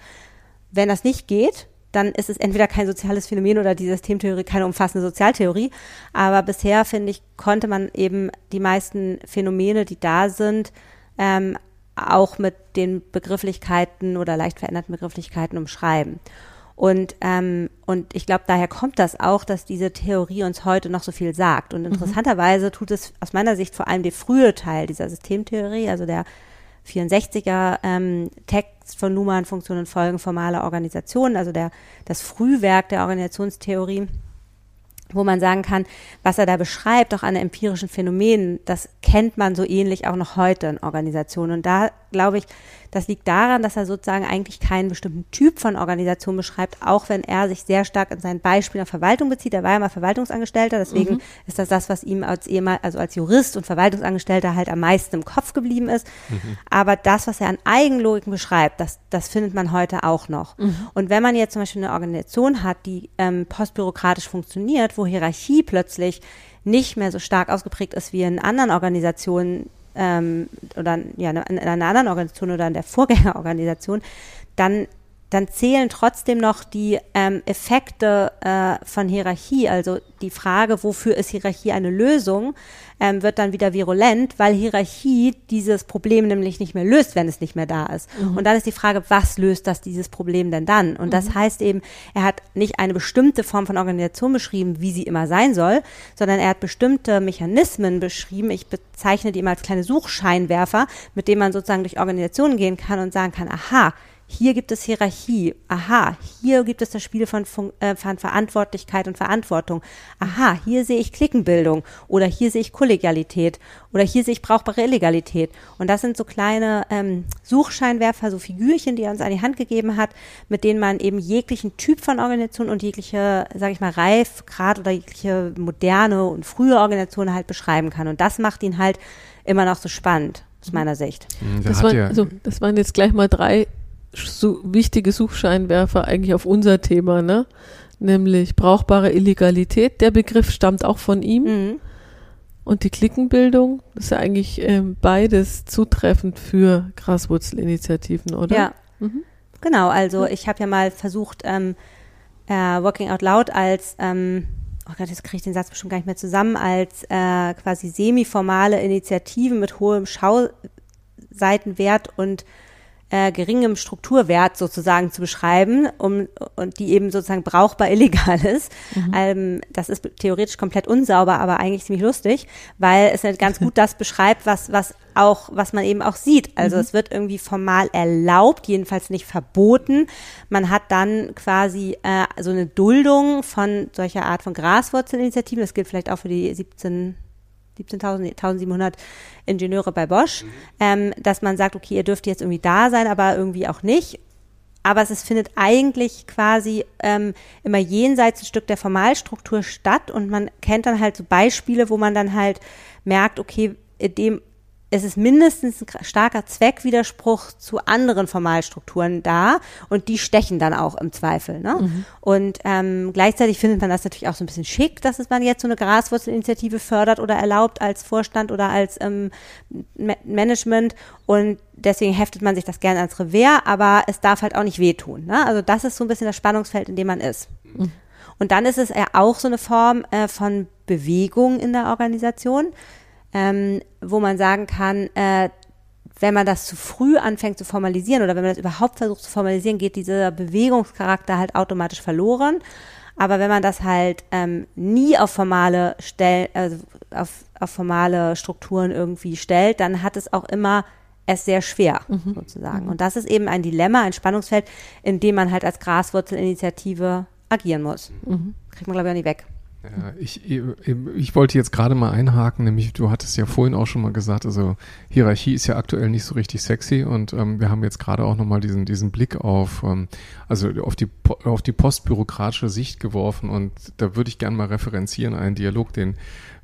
Wenn das nicht geht, dann ist es entweder kein soziales Phänomen oder die Systemtheorie keine umfassende Sozialtheorie. Aber bisher, finde ich, konnte man eben die meisten Phänomene, die da sind, ähm, auch mit den Begrifflichkeiten oder leicht veränderten Begrifflichkeiten umschreiben. Und, ähm, und ich glaube, daher kommt das auch, dass diese Theorie uns heute noch so viel sagt. Und interessanterweise tut es aus meiner Sicht vor allem der frühe Teil dieser Systemtheorie, also der 64er ähm, Text von Luhmann, Funktionen, Folgen formaler Organisationen, also der, das Frühwerk der Organisationstheorie, wo man sagen kann, was er da beschreibt, auch an empirischen Phänomenen, das kennt man so ähnlich auch noch heute in Organisationen. Und da glaube ich, das liegt daran, dass er sozusagen eigentlich keinen bestimmten Typ von Organisation beschreibt, auch wenn er sich sehr stark in seinen Beispielen auf Verwaltung bezieht. Er war ja mal Verwaltungsangestellter, deswegen Mhm. ist das das, was ihm als ehemal, also als Jurist und Verwaltungsangestellter halt am meisten im Kopf geblieben ist. Aber das, was er an Eigenlogiken beschreibt, das, das findet man heute auch noch. Und wenn man jetzt zum Beispiel eine Organisation hat, die ähm, postbürokratisch funktioniert, wo Hierarchie plötzlich nicht mehr so stark ausgeprägt ist wie in anderen Organisationen ähm, oder ja, in einer anderen Organisation oder in der Vorgängerorganisation, dann dann zählen trotzdem noch die ähm, Effekte äh, von Hierarchie, also die Frage, wofür ist Hierarchie eine Lösung, ähm, wird dann wieder virulent, weil Hierarchie dieses Problem nämlich nicht mehr löst, wenn es nicht mehr da ist. Und dann ist die Frage, was löst das dieses Problem denn dann? Und das heißt eben, er hat nicht eine bestimmte Form von Organisation beschrieben, wie sie immer sein soll, sondern er hat bestimmte Mechanismen beschrieben. Ich bezeichne die immer als kleine Suchscheinwerfer, mit denen man sozusagen durch Organisationen gehen kann und sagen kann, aha, hier gibt es Hierarchie. Aha, hier gibt es das Spiel von, äh, von Verantwortlichkeit und Verantwortung. Aha, hier sehe ich Klickenbildung oder hier sehe ich Kollegialität oder hier sehe ich brauchbare Illegalität. Und das sind so kleine ähm, Suchscheinwerfer, so Figürchen, die er uns an die Hand gegeben hat, mit denen man eben jeglichen Typ von Organisation und jegliche, sage ich mal, Reifgrad oder jegliche moderne und frühe Organisation halt beschreiben kann. Und das macht ihn halt immer noch so spannend, aus meiner Sicht. Hm, Da Das, er, so, das waren jetzt gleich mal drei wichtige Suchscheinwerfer eigentlich auf unser Thema, ne? Nämlich brauchbare Illegalität. Der Begriff stammt auch von ihm. Mhm. Und die Klickenbildung, das ist ja eigentlich ähm, beides zutreffend für Graswurzelinitiativen, oder? Ja. Mhm. Genau, also ich habe ja mal versucht, ähm, äh, Working Out Loud als, ähm, oh Gott, jetzt kriege ich den Satz bestimmt gar nicht mehr zusammen, als äh, quasi semi-formale Initiative mit hohem Schauseitenwert und äh, geringem Strukturwert sozusagen zu beschreiben, um und die eben sozusagen brauchbar [LAUGHS] illegal ist. Ähm, das ist theoretisch komplett unsauber, aber eigentlich ziemlich lustig, weil es halt ganz [LAUGHS] gut das beschreibt, was was auch was man eben auch sieht. Also es wird irgendwie formal erlaubt, jedenfalls nicht verboten. Man hat dann quasi äh, so eine Duldung von solcher Art von Graswurzelinitiativen. Das gilt vielleicht auch für die 17 17.000, nee, 1.700 Ingenieure bei Bosch, ähm, dass man sagt, okay, ihr dürft jetzt irgendwie da sein, aber irgendwie auch nicht. Aber es ist, findet eigentlich quasi ähm, immer jenseits ein Stück der Formalstruktur statt und man kennt dann halt so Beispiele, wo man dann halt merkt, okay, dem es ist mindestens ein starker Zweckwiderspruch zu anderen Formalstrukturen da und die stechen dann auch im Zweifel. Ne? Und ähm, gleichzeitig findet man das natürlich auch so ein bisschen schick, dass es man jetzt so eine Graswurzelinitiative fördert oder erlaubt als Vorstand oder als ähm, Ma Management und deswegen heftet man sich das gerne ans Revers, aber es darf halt auch nicht wehtun. Ne? Also das ist so ein bisschen das Spannungsfeld, in dem man ist. Und dann ist es ja auch so eine Form äh, von Bewegung in der Organisation ähm, wo man sagen kann, äh, wenn man das zu früh anfängt zu formalisieren oder wenn man das überhaupt versucht zu formalisieren, geht dieser Bewegungscharakter halt automatisch verloren. Aber wenn man das halt ähm, nie auf formale Stell, also auf, auf formale Strukturen irgendwie stellt, dann hat es auch immer es sehr schwer, sozusagen. Und das ist eben ein Dilemma, ein Spannungsfeld, in dem man halt als Graswurzelinitiative agieren muss. Mhm. Kriegt man, glaube ich, auch nicht weg. Ja, ich, ich wollte jetzt gerade mal einhaken, nämlich du hattest ja vorhin auch schon mal gesagt, also Hierarchie ist ja aktuell nicht so richtig sexy und ähm, wir haben jetzt gerade auch nochmal diesen, diesen Blick auf, ähm, also auf die, auf die postbürokratische Sicht geworfen und da würde ich gerne mal referenzieren, einen Dialog, den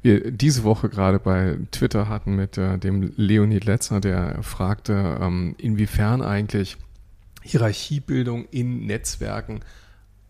wir diese Woche gerade bei Twitter hatten mit äh, dem Leonid Letzer, der fragte, ähm, inwiefern eigentlich Hierarchiebildung in Netzwerken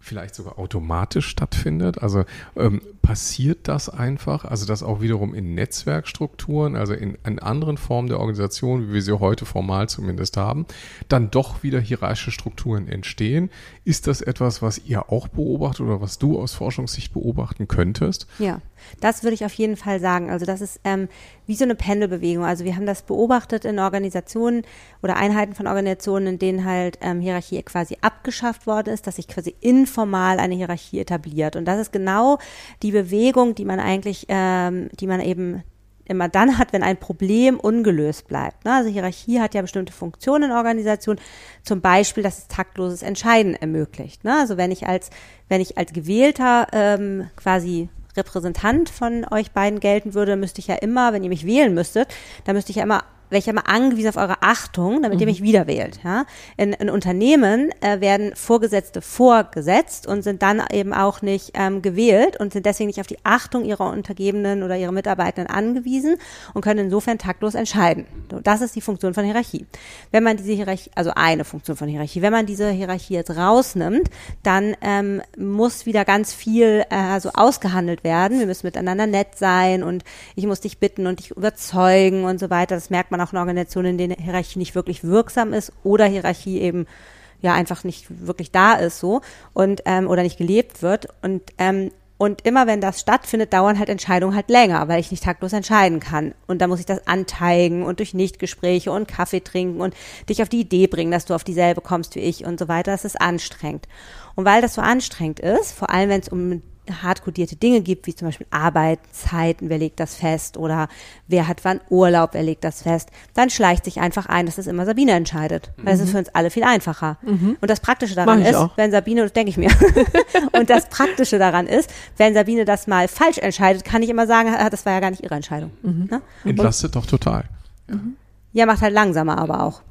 vielleicht sogar automatisch stattfindet? Also ähm, passiert das einfach? Also das auch wiederum in Netzwerkstrukturen, also in, in anderen Formen der Organisation, wie wir sie heute formal zumindest haben, dann doch wieder hierarchische Strukturen entstehen. Ist das etwas, was ihr auch beobachtet oder was du aus Forschungssicht beobachten könntest? Ja, das würde ich auf jeden Fall sagen. Also das ist ähm, wie so eine Pendelbewegung. Also wir haben das beobachtet in Organisationen oder Einheiten von Organisationen, in denen halt ähm, Hierarchie quasi abgeschafft worden ist, dass sich quasi informal eine Hierarchie etabliert. Und das ist genau die Bewegung, die man eigentlich, ähm, die man eben immer dann hat, wenn ein Problem ungelöst bleibt. Ne? Also Hierarchie hat ja bestimmte Funktionen in Organisationen, zum Beispiel, dass es taktloses Entscheiden ermöglicht. Ne? Also wenn ich als, wenn ich als Gewählter ähm, quasi Repräsentant von euch beiden gelten würde, müsste ich ja immer, wenn ihr mich wählen müsstet, dann müsste ich ja immer ich immer angewiesen auf eure Achtung, damit mhm. ihr mich wieder wählt. Ja? In, in Unternehmen äh, werden Vorgesetzte vorgesetzt und sind dann eben auch nicht ähm, gewählt und sind deswegen nicht auf die Achtung ihrer Untergebenen oder ihrer Mitarbeitenden angewiesen und können insofern taktlos entscheiden. So, das ist die Funktion von Hierarchie. Wenn man diese Hierarchie, also eine Funktion von Hierarchie, wenn man diese Hierarchie jetzt rausnimmt, dann ähm, muss wieder ganz viel äh, so ausgehandelt werden. Wir müssen miteinander nett sein und ich muss dich bitten und dich überzeugen und so weiter. Das merkt man auch in Organisationen, in denen Hierarchie nicht wirklich wirksam ist oder Hierarchie eben ja einfach nicht wirklich da ist so und ähm, oder nicht gelebt wird und ähm, und immer wenn das stattfindet, dauern halt Entscheidungen halt länger, weil ich nicht taktlos entscheiden kann. Und da muss ich das anteigen und durch Nichtgespräche und Kaffee trinken und dich auf die Idee bringen, dass du auf dieselbe kommst wie ich und so weiter. Das ist anstrengend. Und weil das so anstrengend ist, vor allem wenn es um hardcodierte Dinge gibt, wie zum Beispiel Arbeitszeiten, wer legt das fest oder wer hat wann Urlaub, wer legt das fest, dann schleicht sich einfach ein, dass das immer Sabine entscheidet. Weil das ist mhm. für uns alle viel einfacher. Mhm. Und das Praktische daran ist, auch. wenn Sabine, das denke ich mir, [LAUGHS] und das Praktische daran ist, wenn Sabine das mal falsch entscheidet, kann ich immer sagen, das war ja gar nicht ihre Entscheidung. Mhm. Ne? Entlastet doch total. Ja, macht halt langsamer aber auch.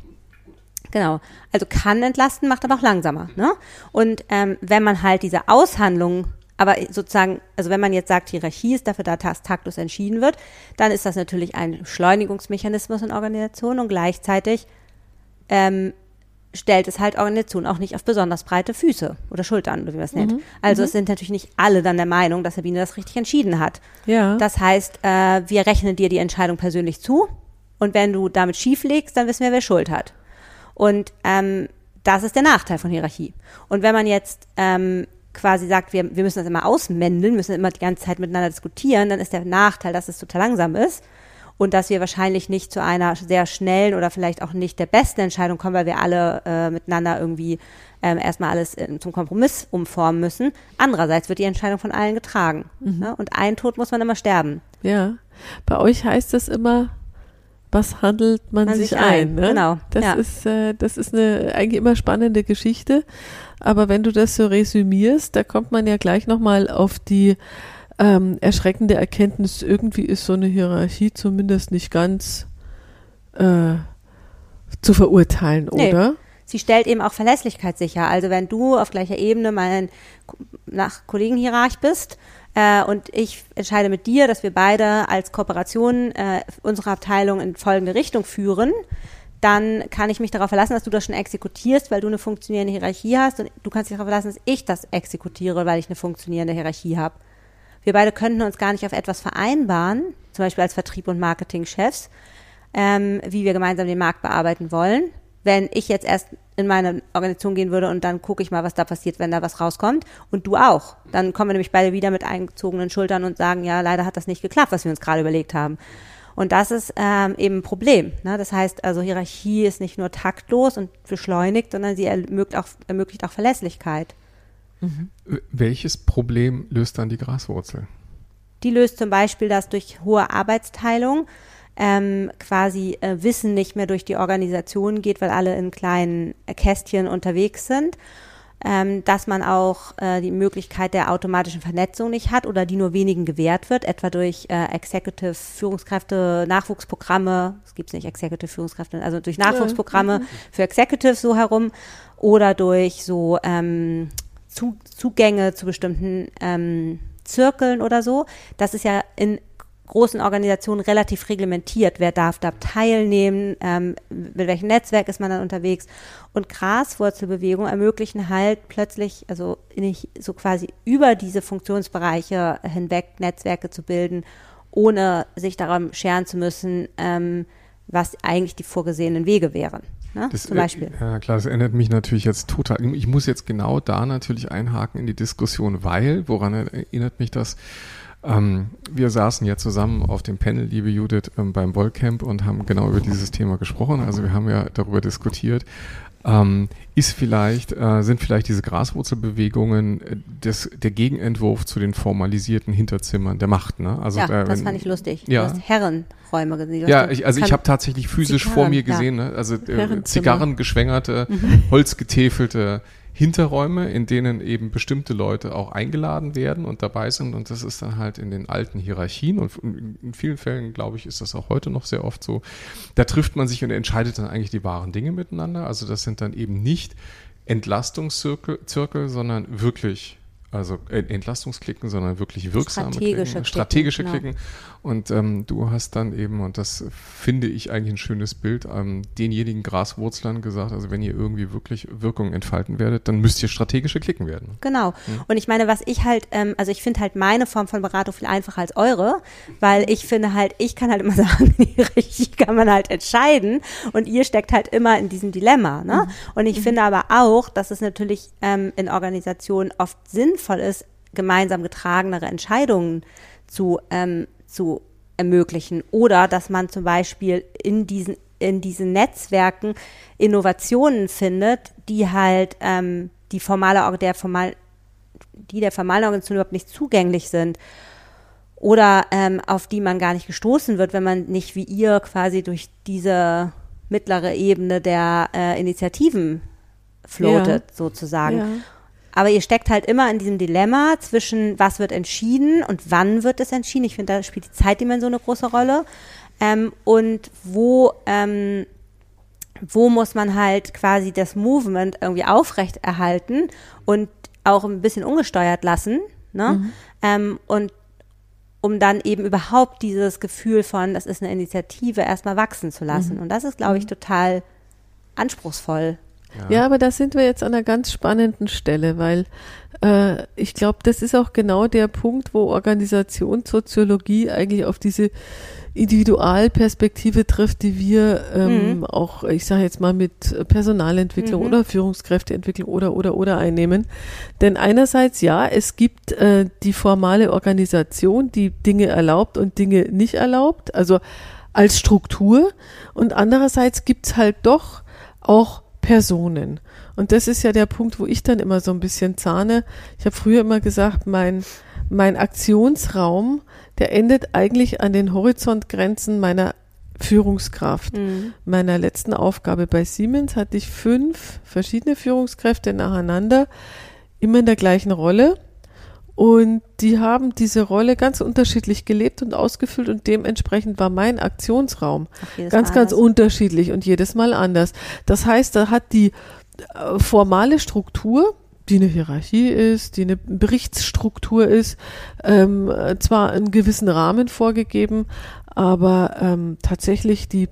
Genau. Also kann entlasten, macht aber auch langsamer. Ne? Und ähm, wenn man halt diese Aushandlung aber sozusagen, also wenn man jetzt sagt, Hierarchie ist dafür da, dass taktlos entschieden wird, dann ist das natürlich ein Beschleunigungsmechanismus in Organisationen und gleichzeitig ähm, stellt es halt Organisationen auch nicht auf besonders breite Füße oder Schultern, wie man es nennt. Mhm. Also mhm. es sind natürlich nicht alle dann der Meinung, dass Sabine das richtig entschieden hat. Ja. Das heißt, äh, wir rechnen dir die Entscheidung persönlich zu und wenn du damit schief legst, dann wissen wir, wer Schuld hat. Und ähm, das ist der Nachteil von Hierarchie. Und wenn man jetzt ähm, quasi sagt, wir, wir müssen das immer ausmändeln, müssen immer die ganze Zeit miteinander diskutieren, dann ist der Nachteil, dass es total langsam ist und dass wir wahrscheinlich nicht zu einer sehr schnellen oder vielleicht auch nicht der besten Entscheidung kommen, weil wir alle äh, miteinander irgendwie ähm, erstmal alles in, zum Kompromiss umformen müssen. Andererseits wird die Entscheidung von allen getragen. Mhm. Ne? Und ein Tod muss man immer sterben. Ja. Bei euch heißt es immer, was handelt man, man sich, sich, ein? ein ne? Genau. Das ja. ist, äh, das ist eine eigentlich immer spannende Geschichte. Aber wenn du das so resümierst, da kommt man ja gleich nochmal auf die ähm, erschreckende Erkenntnis, irgendwie ist so eine Hierarchie zumindest nicht ganz äh, zu verurteilen, nee. oder? Sie stellt eben auch Verlässlichkeit sicher. Also wenn du auf gleicher Ebene mein nach Kollegenhierarch bist, äh, und ich entscheide mit dir, dass wir beide als Kooperation äh, unsere Abteilung in folgende Richtung führen, dann kann ich mich darauf verlassen, dass du das schon exekutierst, weil du eine funktionierende Hierarchie hast. Und du kannst dich darauf verlassen, dass ich das exekutiere, weil ich eine funktionierende Hierarchie habe. Wir beide könnten uns gar nicht auf etwas vereinbaren, zum Beispiel als Vertrieb- und Marketingchefs, ähm, wie wir gemeinsam den Markt bearbeiten wollen, wenn ich jetzt erst in meine Organisation gehen würde und dann gucke ich mal, was da passiert, wenn da was rauskommt. Und du auch. Dann kommen wir nämlich beide wieder mit eingezogenen Schultern und sagen, ja, leider hat das nicht geklappt, was wir uns gerade überlegt haben. Und das ist ähm, eben ein Problem. Ne? Das heißt also, Hierarchie ist nicht nur taktlos und beschleunigt, sondern sie ermöglicht auch, ermöglicht auch Verlässlichkeit. Mhm. Welches Problem löst dann die Graswurzel? Die löst zum Beispiel, dass durch hohe Arbeitsteilung ähm, quasi äh, Wissen nicht mehr durch die Organisation geht, weil alle in kleinen Kästchen unterwegs sind ähm, dass man auch äh, die Möglichkeit der automatischen Vernetzung nicht hat oder die nur wenigen gewährt wird, etwa durch äh, Executive Führungskräfte, Nachwuchsprogramme, es gibt nicht Executive Führungskräfte, also durch Nachwuchsprogramme mhm. für Executive so herum oder durch so ähm, zu, Zugänge zu bestimmten ähm, Zirkeln oder so. Das ist ja in großen Organisationen relativ reglementiert. Wer darf da teilnehmen? Ähm, mit welchem Netzwerk ist man dann unterwegs? Und Graswurzelbewegungen ermöglichen halt plötzlich, also nicht so quasi über diese Funktionsbereiche hinweg Netzwerke zu bilden, ohne sich darum scheren zu müssen, ähm, was eigentlich die vorgesehenen Wege wären. Ne? Das, Zum Beispiel. Äh, ja, klar, das erinnert mich natürlich jetzt total. Ich muss jetzt genau da natürlich einhaken in die Diskussion, weil, woran erinnert mich das? Ähm, wir saßen ja zusammen auf dem Panel, liebe Judith, ähm, beim Wollcamp und haben genau über dieses Thema gesprochen. Also wir haben ja darüber diskutiert. Ähm, ist vielleicht, äh, sind vielleicht diese Graswurzelbewegungen äh, des, der Gegenentwurf zu den formalisierten Hinterzimmern der Macht, ne? Also ja, da, das fand ich lustig. Ja. Du hast Herrenräume gesehen. Ja, ich, also ich habe tatsächlich physisch Zigarren, vor mir gesehen, ja. ne? also äh, Zigarren geschwängerte, mhm. holzgetäfelte Hinterräume, in denen eben bestimmte Leute auch eingeladen werden und dabei sind. Und das ist dann halt in den alten Hierarchien und in vielen Fällen, glaube ich, ist das auch heute noch sehr oft so. Da trifft man sich und entscheidet dann eigentlich die wahren Dinge miteinander. Also das sind dann eben nicht Entlastungszirkel, sondern wirklich also Entlastungsklicken, sondern wirklich wirksame strategische Klicken. Strategische Klicken. Und ähm, du hast dann eben, und das finde ich eigentlich ein schönes Bild, ähm, denjenigen Graswurzlern gesagt, also wenn ihr irgendwie wirklich Wirkung entfalten werdet, dann müsst ihr strategische Klicken werden. Genau. Hm. Und ich meine, was ich halt, ähm, also ich finde halt meine Form von Beratung viel einfacher als eure, weil ich finde halt, ich kann halt immer [LAUGHS] sagen, richtig kann man halt entscheiden und ihr steckt halt immer in diesem Dilemma. Ne? Mhm. Und ich mhm. finde aber auch, dass es natürlich ähm, in Organisationen oft sinnvoll ist, gemeinsam getragenere Entscheidungen zu ähm, zu ermöglichen oder dass man zum Beispiel in diesen in diesen Netzwerken Innovationen findet, die halt ähm, die formale der formal die der formalen Organisation überhaupt nicht zugänglich sind oder ähm, auf die man gar nicht gestoßen wird, wenn man nicht wie ihr quasi durch diese mittlere Ebene der äh, Initiativen floatet ja. sozusagen. Ja. Aber ihr steckt halt immer in diesem Dilemma zwischen, was wird entschieden und wann wird es entschieden. Ich finde, da spielt die Zeitdimension eine große Rolle. Ähm, und wo, ähm, wo muss man halt quasi das Movement irgendwie aufrechterhalten und auch ein bisschen ungesteuert lassen. Ne? Mhm. Ähm, und um dann eben überhaupt dieses Gefühl von, das ist eine Initiative, erstmal wachsen zu lassen. Mhm. Und das ist, glaube ich, mhm. total anspruchsvoll. Ja. ja, aber da sind wir jetzt an einer ganz spannenden Stelle, weil äh, ich glaube, das ist auch genau der Punkt, wo Organisationssoziologie eigentlich auf diese Individualperspektive trifft, die wir ähm, mhm. auch, ich sage jetzt mal, mit Personalentwicklung mhm. oder Führungskräfteentwicklung oder oder oder einnehmen. Denn einerseits ja, es gibt äh, die formale Organisation, die Dinge erlaubt und Dinge nicht erlaubt, also als Struktur. Und andererseits gibt's halt doch auch Personen. Und das ist ja der Punkt, wo ich dann immer so ein bisschen zahne. Ich habe früher immer gesagt, mein, mein Aktionsraum, der endet eigentlich an den Horizontgrenzen meiner Führungskraft. Mhm. Meiner letzten Aufgabe bei Siemens hatte ich fünf verschiedene Führungskräfte nacheinander, immer in der gleichen Rolle. Und die haben diese Rolle ganz unterschiedlich gelebt und ausgefüllt und dementsprechend war mein Aktionsraum ganz, ganz unterschiedlich und jedes Mal anders. Das heißt, da hat die äh, formale Struktur, die eine Hierarchie ist, die eine Berichtsstruktur ist, ähm, zwar einen gewissen Rahmen vorgegeben, aber ähm, tatsächlich die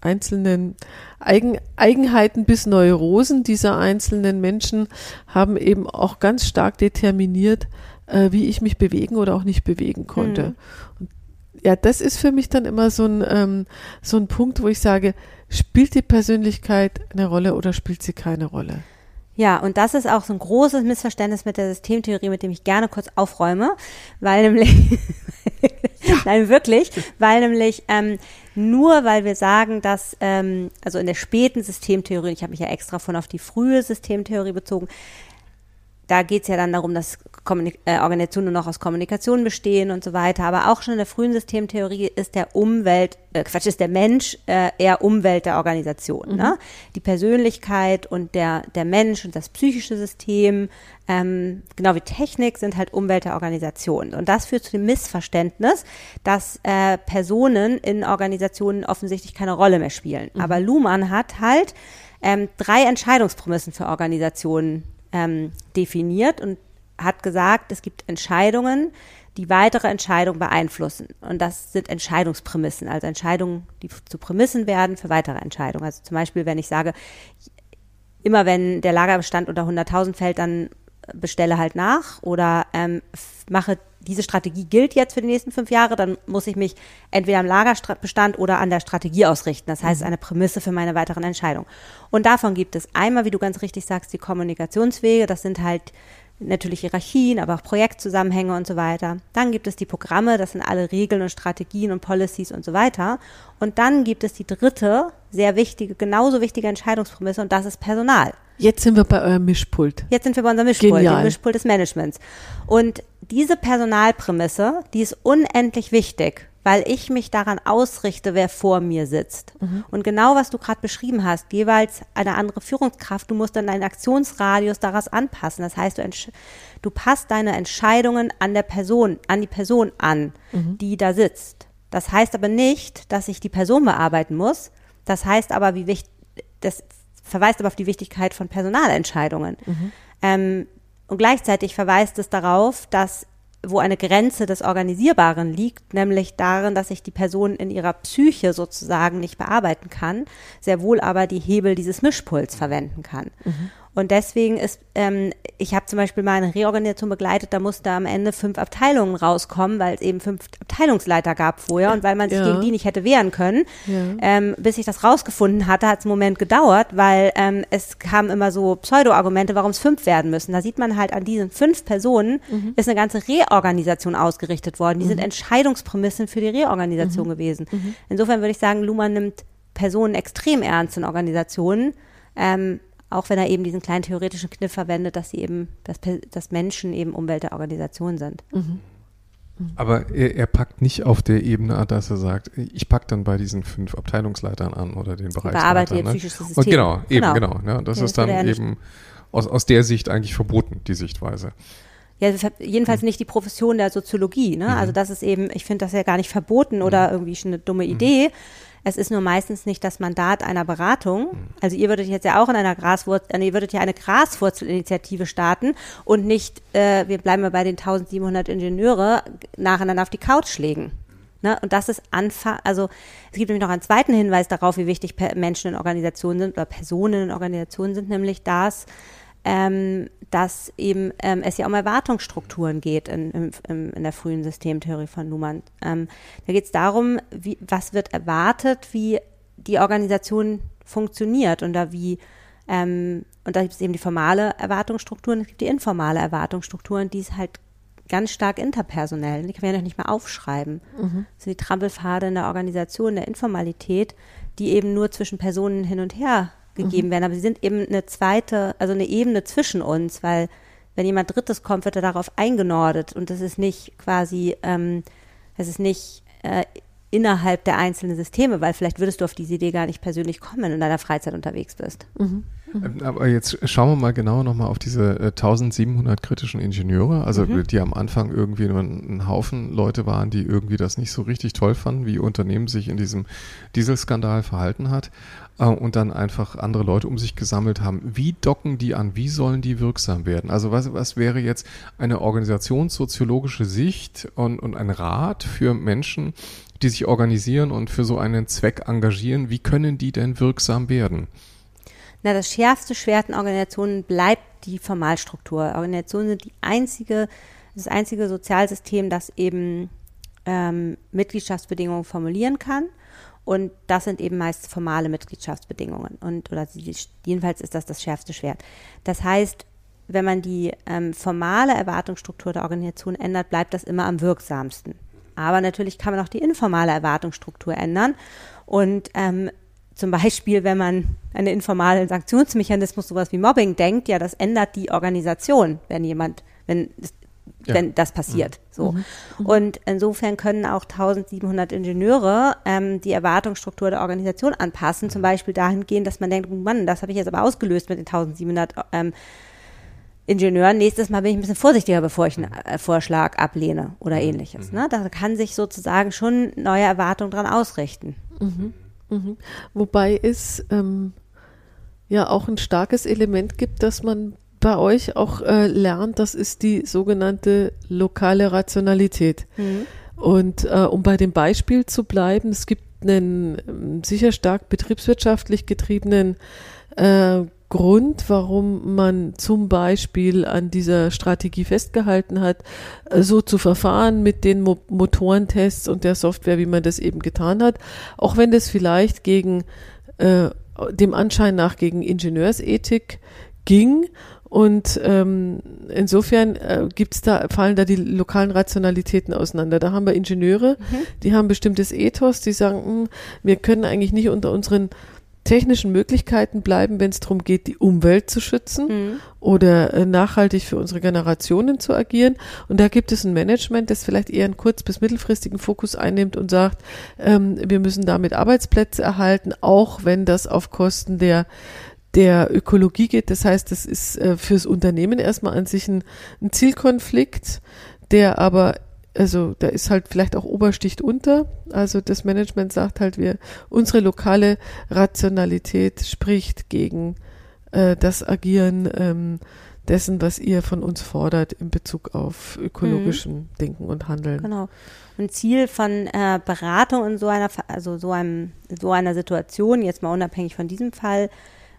einzelnen Eigen, Eigenheiten bis Neurosen dieser einzelnen Menschen haben eben auch ganz stark determiniert, äh, wie ich mich bewegen oder auch nicht bewegen konnte. Mhm. ja, das ist für mich dann immer so ein, ähm, so ein Punkt, wo ich sage, spielt die Persönlichkeit eine Rolle oder spielt sie keine Rolle? Ja, und das ist auch so ein großes Missverständnis mit der Systemtheorie, mit dem ich gerne kurz aufräume, weil nämlich, ja. [LAUGHS] nein, wirklich, weil nämlich ähm, nur weil wir sagen, dass, ähm, also in der späten Systemtheorie, ich habe mich ja extra von auf die frühe Systemtheorie bezogen, da geht es ja dann darum, dass Kommunik äh, Organisationen nur noch aus Kommunikation bestehen und so weiter. Aber auch schon in der frühen Systemtheorie ist der Umwelt, äh, Quatsch, ist der Mensch äh, eher Umwelt der Organisation. Mhm. Ne? Die Persönlichkeit und der, der Mensch und das psychische System, ähm, genau wie Technik, sind halt Umwelt der Organisation. Und das führt zu dem Missverständnis, dass äh, Personen in Organisationen offensichtlich keine Rolle mehr spielen. Mhm. Aber Luhmann hat halt ähm, drei Entscheidungsprämissen für Organisationen ähm, definiert und hat gesagt, es gibt Entscheidungen, die weitere Entscheidungen beeinflussen. Und das sind Entscheidungsprämissen, also Entscheidungen, die zu Prämissen werden für weitere Entscheidungen. Also zum Beispiel, wenn ich sage, immer wenn der Lagerbestand unter 100.000 fällt, dann bestelle halt nach oder ähm, mache diese Strategie gilt jetzt für die nächsten fünf Jahre, dann muss ich mich entweder am Lagerbestand oder an der Strategie ausrichten. Das heißt, mhm. eine Prämisse für meine weiteren Entscheidungen. Und davon gibt es einmal, wie du ganz richtig sagst, die Kommunikationswege. Das sind halt natürlich Hierarchien, aber auch Projektzusammenhänge und so weiter. Dann gibt es die Programme, das sind alle Regeln und Strategien und Policies und so weiter. Und dann gibt es die dritte, sehr wichtige, genauso wichtige Entscheidungsprämisse und das ist Personal. Jetzt sind wir bei eurem Mischpult. Jetzt sind wir bei unserem Mischpult, Genial. dem Mischpult des Managements. Und diese Personalprämisse, die ist unendlich wichtig, weil ich mich daran ausrichte, wer vor mir sitzt. Mhm. Und genau was du gerade beschrieben hast, jeweils eine andere Führungskraft, du musst dann deinen Aktionsradius daraus anpassen. Das heißt, du, du passt deine Entscheidungen an der Person, an die Person an, mhm. die da sitzt. Das heißt aber nicht, dass ich die Person bearbeiten muss. Das heißt aber, wie wichtig, das verweist aber auf die Wichtigkeit von Personalentscheidungen. Mhm. Ähm, und gleichzeitig verweist es darauf, dass wo eine Grenze des Organisierbaren liegt, nämlich darin, dass ich die Person in ihrer Psyche sozusagen nicht bearbeiten kann, sehr wohl aber die Hebel dieses Mischpuls verwenden kann. Mhm. Und deswegen ist, ähm, ich habe zum Beispiel mal eine Reorganisation begleitet, da musste am Ende fünf Abteilungen rauskommen, weil es eben fünf Abteilungsleiter gab vorher und weil man sich ja. gegen die nicht hätte wehren können. Ja. Ähm, bis ich das rausgefunden hatte, hat es einen Moment gedauert, weil ähm, es kamen immer so Pseudo-Argumente, warum es fünf werden müssen. Da sieht man halt an diesen fünf Personen mhm. ist eine ganze Reorganisation ausgerichtet worden. Die mhm. sind Entscheidungsprämissen für die Reorganisation mhm. gewesen. Mhm. Insofern würde ich sagen, Luhmann nimmt Personen extrem ernst in Organisationen. Ähm, auch wenn er eben diesen kleinen theoretischen Kniff verwendet, dass sie eben, dass, dass Menschen eben Umwelt der Organisation sind. Mhm. mhm. Aber er, er, packt nicht auf der Ebene, dass er sagt, ich packe dann bei diesen fünf Abteilungsleitern an oder den Bereichsleitern. Bearbeite ihr ne? psychisches System. Und genau, eben, genau. genau ja, das ja, ist dann eben aus, aus der Sicht eigentlich verboten, die Sichtweise. Ja, jedenfalls mhm. nicht die Profession der Soziologie. Ne? Mhm. Also das ist eben, ich finde das ja gar nicht verboten oder mhm. irgendwie schon eine dumme mhm. Es ist nur meistens nicht das Mandat einer Beratung. Also ihr würdet jetzt ja auch in einer Graswurzel, äh, ihr würdet ja eine Graswurzelinitiative starten und nicht, äh, wir bleiben bei den 1700 Ingenieure, nacheinander auf die Couch legen. Ne? Und das ist Anfang, also es gibt nämlich noch einen zweiten Hinweis darauf, wie wichtig Menschen in Organisationen sind oder Personen in Organisationen sind, nämlich dass ähm, dass eben ähm, es ja um Erwartungsstrukturen geht in, in, in der frühen Systemtheorie von Luhmann. Ähm, da geht es darum, wie, was wird erwartet, wie die Organisation funktioniert und da wie ähm, und da gibt es eben die formale Erwartungsstrukturen, es gibt die informale Erwartungsstrukturen, die ist halt ganz stark interpersonell. Die kann man ja noch nicht mal aufschreiben. Mhm. Das sind die Trampelpfade in der Organisation, der Informalität, die eben nur zwischen Personen hin und her gegeben mhm. werden. Aber sie sind eben eine zweite, also eine Ebene zwischen uns, weil wenn jemand Drittes kommt, wird er darauf eingenordet und das ist nicht quasi, ähm, das ist nicht äh, innerhalb der einzelnen Systeme, weil vielleicht würdest du auf diese Idee gar nicht persönlich kommen, wenn du in deiner Freizeit unterwegs bist. Mhm. Mhm. Aber jetzt schauen wir mal genauer nochmal auf diese äh, 1700 kritischen Ingenieure, also mhm. die am Anfang irgendwie nur ein, Haufen Leute waren, die irgendwie das nicht so richtig toll fanden, wie Unternehmen sich in diesem Dieselskandal verhalten hat äh, und dann einfach andere Leute um sich gesammelt haben. Wie docken die an? Wie sollen die wirksam werden? Also was, was wäre jetzt eine organisationssoziologische Sicht und, und ein Rat für Menschen, die sich organisieren und für so einen Zweck engagieren? Wie können die denn wirksam werden? Na, das schärfste Schwert in Organisationen bleibt die Formalstruktur. Organisationen sind die einzige, das einzige Sozialsystem, das eben ähm, Mitgliedschaftsbedingungen formulieren kann. Und das sind eben meist formale Mitgliedschaftsbedingungen. Und, oder jedenfalls ist das das schärfste Schwert. Das heißt, wenn man die ähm, formale Erwartungsstruktur der Organisation ändert, bleibt das immer am wirksamsten. Aber natürlich kann man auch die informale Erwartungsstruktur ändern. Und ähm, zum Beispiel, wenn man an einen informalen Sanktionsmechanismus, sowas wie Mobbing denkt, ja, das ändert die Organisation, wenn jemand, wenn ja. wenn das passiert. Mhm. So. Mhm. Und insofern können auch 1700 Ingenieure ähm, die Erwartungsstruktur der Organisation anpassen, zum Beispiel dahingehend, dass man denkt, oh Mann, das habe ich jetzt aber ausgelöst mit den 1700 ähm, Ingenieuren. Nächstes Mal bin ich ein bisschen vorsichtiger, bevor ich einen äh, Vorschlag ablehne oder mhm. ähnliches. Mhm. Ne? Da kann sich sozusagen schon neue Erwartungen dran ausrichten. Mhm. Mhm. Wobei es ähm, ja auch ein starkes Element gibt, dass man bei euch auch äh, lernt, das ist die sogenannte lokale Rationalität. Mhm. Und äh, um bei dem Beispiel zu bleiben, es gibt einen ähm, sicher stark betriebswirtschaftlich getriebenen äh, Grund, warum man zum Beispiel an dieser Strategie festgehalten hat, äh, so zu verfahren mit den Mo Motorentests und der Software, wie man das eben getan hat, auch wenn das vielleicht gegen äh, dem Anschein nach gegen Ingenieursethik ging und ähm, insofern äh, gibt's da, fallen da die lokalen Rationalitäten auseinander. Da haben wir Ingenieure, mhm. die haben bestimmtes Ethos, die sagen, mh, hm, wir können eigentlich nicht unter unseren technischen Möglichkeiten bleiben, wenn es darum geht, die Umwelt zu schützen mhm. oder äh, nachhaltig für unsere Generationen zu agieren. Und da gibt es ein Management, das vielleicht eher einen kurz- bis mittelfristigen Fokus einnimmt und sagt, ähm, wir müssen damit Arbeitsplätze erhalten, auch wenn das auf Kosten der der Ökologie geht. Das heißt, das ist äh, fürs Unternehmen erstmal an sich ein, ein Zielkonflikt, der aber also da ist halt vielleicht auch Obersticht unter. Also das Management sagt halt, wir unsere lokale Rationalität spricht gegen äh, das Agieren ähm, dessen, was ihr von uns fordert in Bezug auf ökologischen mhm. Denken und Handeln. Genau. Und Ziel von äh, Beratung in so einer, also so einem, so einer Situation, jetzt mal unabhängig von diesem Fall,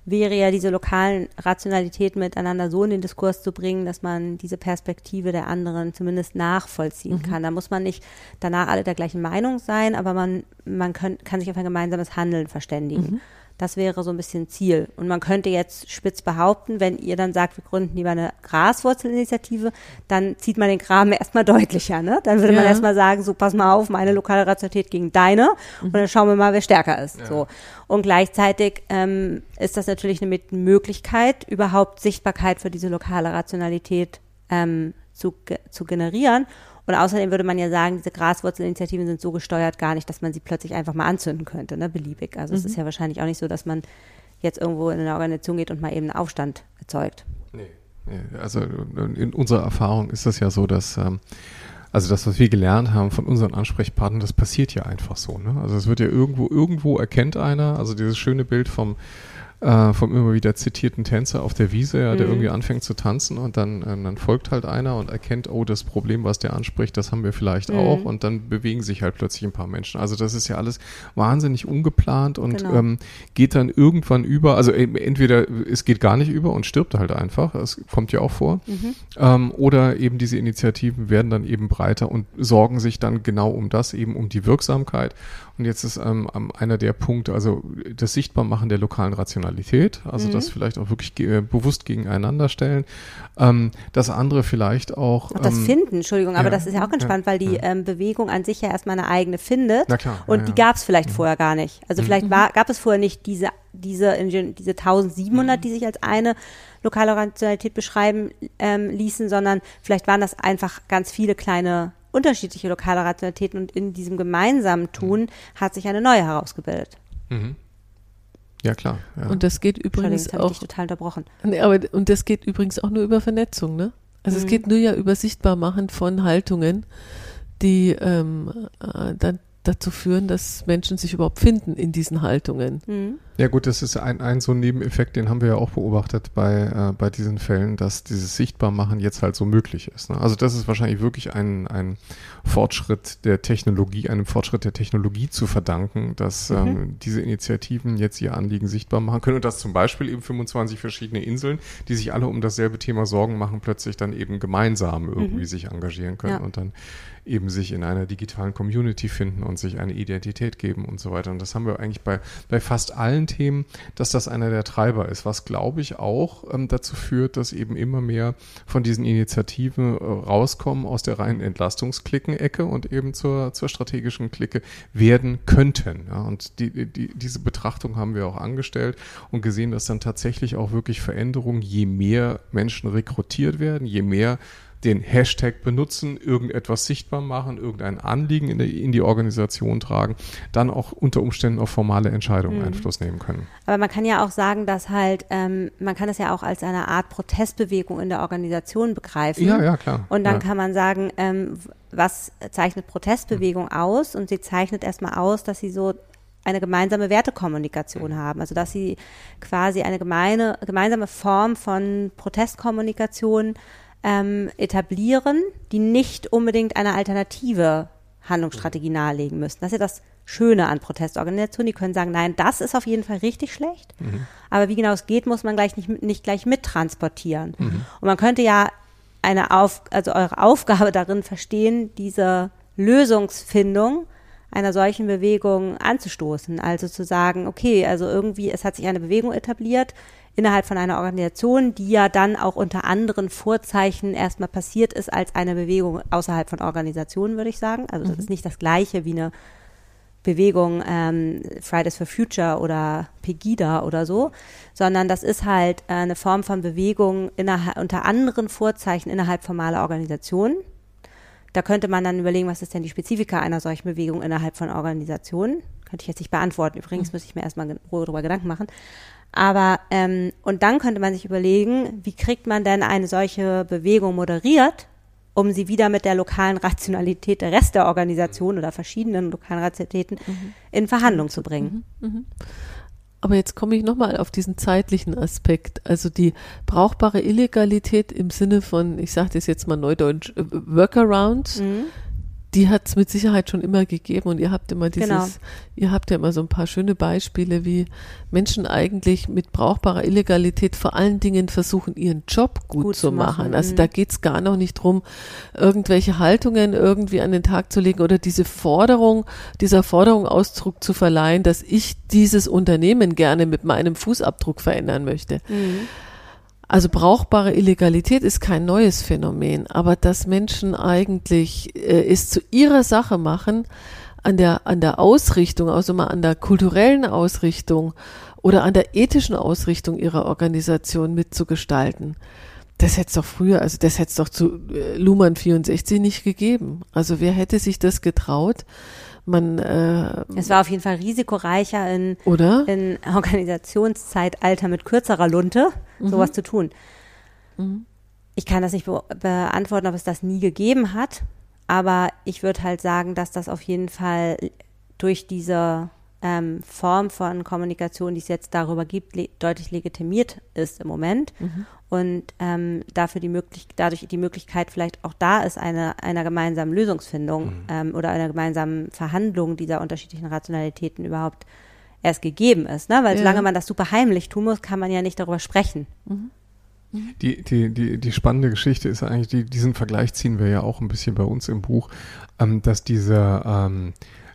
wäre ja diese lokalen Rationalitäten miteinander so in den Diskurs zu bringen, dass man diese Perspektive der anderen zumindest nachvollziehen mhm. kann. Da muss man nicht danach alle der gleichen Meinung sein, aber man, man kann, kann sich auf ein gemeinsames Handeln verständigen. Mhm. Das wäre so ein bisschen Ziel. Und man könnte jetzt spitz behaupten, wenn ihr dann sagt, wir gründen lieber eine Graswurzelinitiative, dann zieht man den Graben [LAUGHS] erstmal deutlicher. Ne? Dann würde ja. man erstmal sagen, so pass mal auf, meine lokale Rationalität gegen deine mhm. und dann schauen wir mal, wer stärker ist. Ja. So. Und gleichzeitig ähm, ist das natürlich eine Möglichkeit, überhaupt Sichtbarkeit für diese lokale Rationalität ähm, zu, zu generieren. Und außerdem würde man ja sagen, diese Graswurzelinitiativen sind so gesteuert gar nicht, dass man sie plötzlich einfach mal anzünden könnte, ne, beliebig. Also mhm. es ist ja wahrscheinlich auch nicht so, dass man jetzt irgendwo in eine Organisation geht und mal eben einen Aufstand erzeugt. Nee. nee. Also in unserer Erfahrung ist das ja so, dass ähm, also das, was wir gelernt haben von unseren Ansprechpartnern, das passiert ja einfach so. Ne? Also es wird ja irgendwo, irgendwo erkennt einer, also dieses schöne Bild vom äh, vom immer wieder zitierten Tänzer auf der Wiese, ja, der mhm. irgendwie anfängt zu tanzen und dann, äh, dann folgt halt einer und erkennt, oh, das Problem, was der anspricht, das haben wir vielleicht mhm. auch und dann bewegen sich halt plötzlich ein paar Menschen. Also das ist ja alles wahnsinnig ungeplant und genau. ähm, geht dann irgendwann über, also äh, entweder es geht gar nicht über und stirbt halt einfach, das kommt ja auch vor, mhm. ähm, oder eben diese Initiativen werden dann eben breiter und sorgen sich dann genau um das, eben um die Wirksamkeit und jetzt ist ähm, einer der Punkte, also das Sichtbarmachen der lokalen Rationalität, also mhm. das vielleicht auch wirklich ge bewusst gegeneinander stellen. Ähm, das andere vielleicht auch. Auch das ähm, Finden, Entschuldigung, aber ja, das ist ja auch ganz spannend, weil die ja. ähm, Bewegung an sich ja erstmal eine eigene findet. Na klar, und ja, die gab es vielleicht mhm. vorher gar nicht. Also mhm. vielleicht war, gab es vorher nicht diese, diese, diese 1700, mhm. die sich als eine lokale Rationalität beschreiben ähm, ließen, sondern vielleicht waren das einfach ganz viele kleine unterschiedliche lokale Rationalitäten und in diesem gemeinsamen Tun hat sich eine neue herausgebildet. Mhm. Ja, klar. Ja. Und das geht übrigens auch. total unterbrochen. Nee, aber, und das geht übrigens auch nur über Vernetzung, ne? Also mhm. es geht nur ja über Sichtbarmachen von Haltungen, die ähm, äh, dann dazu führen, dass Menschen sich überhaupt finden in diesen Haltungen. Mhm. Ja gut, das ist ein, ein so ein Nebeneffekt, den haben wir ja auch beobachtet bei, äh, bei diesen Fällen, dass dieses Sichtbarmachen jetzt halt so möglich ist. Ne? Also das ist wahrscheinlich wirklich ein, ein Fortschritt der Technologie, einem Fortschritt der Technologie zu verdanken, dass mhm. ähm, diese Initiativen jetzt ihr Anliegen sichtbar machen können und dass zum Beispiel eben 25 verschiedene Inseln, die sich alle um dasselbe Thema Sorgen machen, plötzlich dann eben gemeinsam irgendwie mhm. sich engagieren können ja. und dann eben sich in einer digitalen Community finden und sich eine Identität geben und so weiter. Und das haben wir eigentlich bei, bei fast allen Themen, dass das einer der Treiber ist, was glaube ich auch ähm, dazu führt, dass eben immer mehr von diesen Initiativen äh, rauskommen aus der reinen Entlastungsklicken-Ecke und eben zur, zur strategischen Clique werden könnten. Ja? Und die, die, diese Betrachtung haben wir auch angestellt und gesehen, dass dann tatsächlich auch wirklich Veränderungen, je mehr Menschen rekrutiert werden, je mehr den Hashtag benutzen, irgendetwas sichtbar machen, irgendein Anliegen in die, in die Organisation tragen, dann auch unter Umständen auf formale Entscheidungen mhm. Einfluss nehmen können. Aber man kann ja auch sagen, dass halt, ähm, man kann es ja auch als eine Art Protestbewegung in der Organisation begreifen. Ja, ja, klar. Und dann ja. kann man sagen, ähm, was zeichnet Protestbewegung mhm. aus? Und sie zeichnet erstmal aus, dass sie so eine gemeinsame Wertekommunikation haben. Also dass sie quasi eine gemeine, gemeinsame Form von Protestkommunikation ähm, etablieren, die nicht unbedingt eine alternative Handlungsstrategie nahelegen müssen. Das ist ja das Schöne an Protestorganisationen. Die können sagen, nein, das ist auf jeden Fall richtig schlecht. Mhm. Aber wie genau es geht, muss man gleich nicht, nicht gleich mittransportieren. Mhm. Und man könnte ja eine Auf, also eure Aufgabe [LAUGHS] darin verstehen, diese Lösungsfindung einer solchen Bewegung anzustoßen. Also zu sagen, okay, also irgendwie, es hat sich eine Bewegung etabliert, innerhalb von einer Organisation, die ja dann auch unter anderen Vorzeichen erstmal passiert ist als eine Bewegung außerhalb von Organisationen, würde ich sagen. Also das mhm. ist nicht das gleiche wie eine Bewegung ähm, Fridays for Future oder Pegida oder so, sondern das ist halt äh, eine Form von Bewegung innerhalb, unter anderen Vorzeichen innerhalb formaler Organisationen. Da könnte man dann überlegen, was ist denn die Spezifika einer solchen Bewegung innerhalb von Organisationen? Könnte ich jetzt nicht beantworten. Übrigens mhm. müsste ich mir erstmal darüber Gedanken machen. Aber ähm, und dann könnte man sich überlegen, wie kriegt man denn eine solche Bewegung moderiert, um sie wieder mit der lokalen Rationalität der Rest der Organisation oder verschiedenen lokalen Rationalitäten mhm. in Verhandlung zu bringen. Mhm. Mhm. Aber jetzt komme ich nochmal auf diesen zeitlichen Aspekt. Also die brauchbare Illegalität im Sinne von, ich sage das jetzt mal neudeutsch, äh, Workarounds, mhm die hat es mit Sicherheit schon immer gegeben und ihr habt immer dieses, genau. ihr habt ja immer so ein paar schöne Beispiele, wie Menschen eigentlich mit brauchbarer Illegalität vor allen Dingen versuchen, ihren Job gut, gut zu machen. machen. Also da mhm. geht's gar noch nicht drum, irgendwelche Haltungen irgendwie an den Tag zu legen oder diese Forderung, dieser Forderung Ausdruck zu verleihen, dass ich dieses Unternehmen gerne mit meinem Fußabdruck verändern möchte. Mhm. Also brauchbare Illegalität ist kein neues Phänomen, aber dass Menschen eigentlich äh, es zu ihrer Sache machen, an der, an der Ausrichtung, also mal an der kulturellen Ausrichtung oder an der ethischen Ausrichtung ihrer Organisation mitzugestalten. Das hätte es doch früher, also das hätte es doch zu äh, Luhmann 64 nicht gegeben. Also wer hätte sich das getraut? man äh, es war auf jeden Fall risikoreicher in, oder? in Organisationszeitalter mit kürzerer Lunte mhm. sowas zu tun. Mhm. Ich kann das nicht be beantworten, ob es das nie gegeben hat, aber ich würde halt sagen, dass das auf jeden Fall durch diese ähm, Form von Kommunikation, die es jetzt darüber gibt, le deutlich legitimiert ist im Moment. Mhm. Und ähm, dafür die möglich dadurch die Möglichkeit vielleicht auch da ist, eine, einer gemeinsamen Lösungsfindung mhm. ähm, oder einer gemeinsamen Verhandlung dieser unterschiedlichen Rationalitäten überhaupt erst gegeben ist. Ne? Weil ja. solange man das super heimlich tun muss, kann man ja nicht darüber sprechen. Mhm. mhm. Die, die, die, die spannende Geschichte ist eigentlich, die, diesen Vergleich ziehen wir ja auch ein bisschen bei uns im Buch, ähm, dass diese ähm,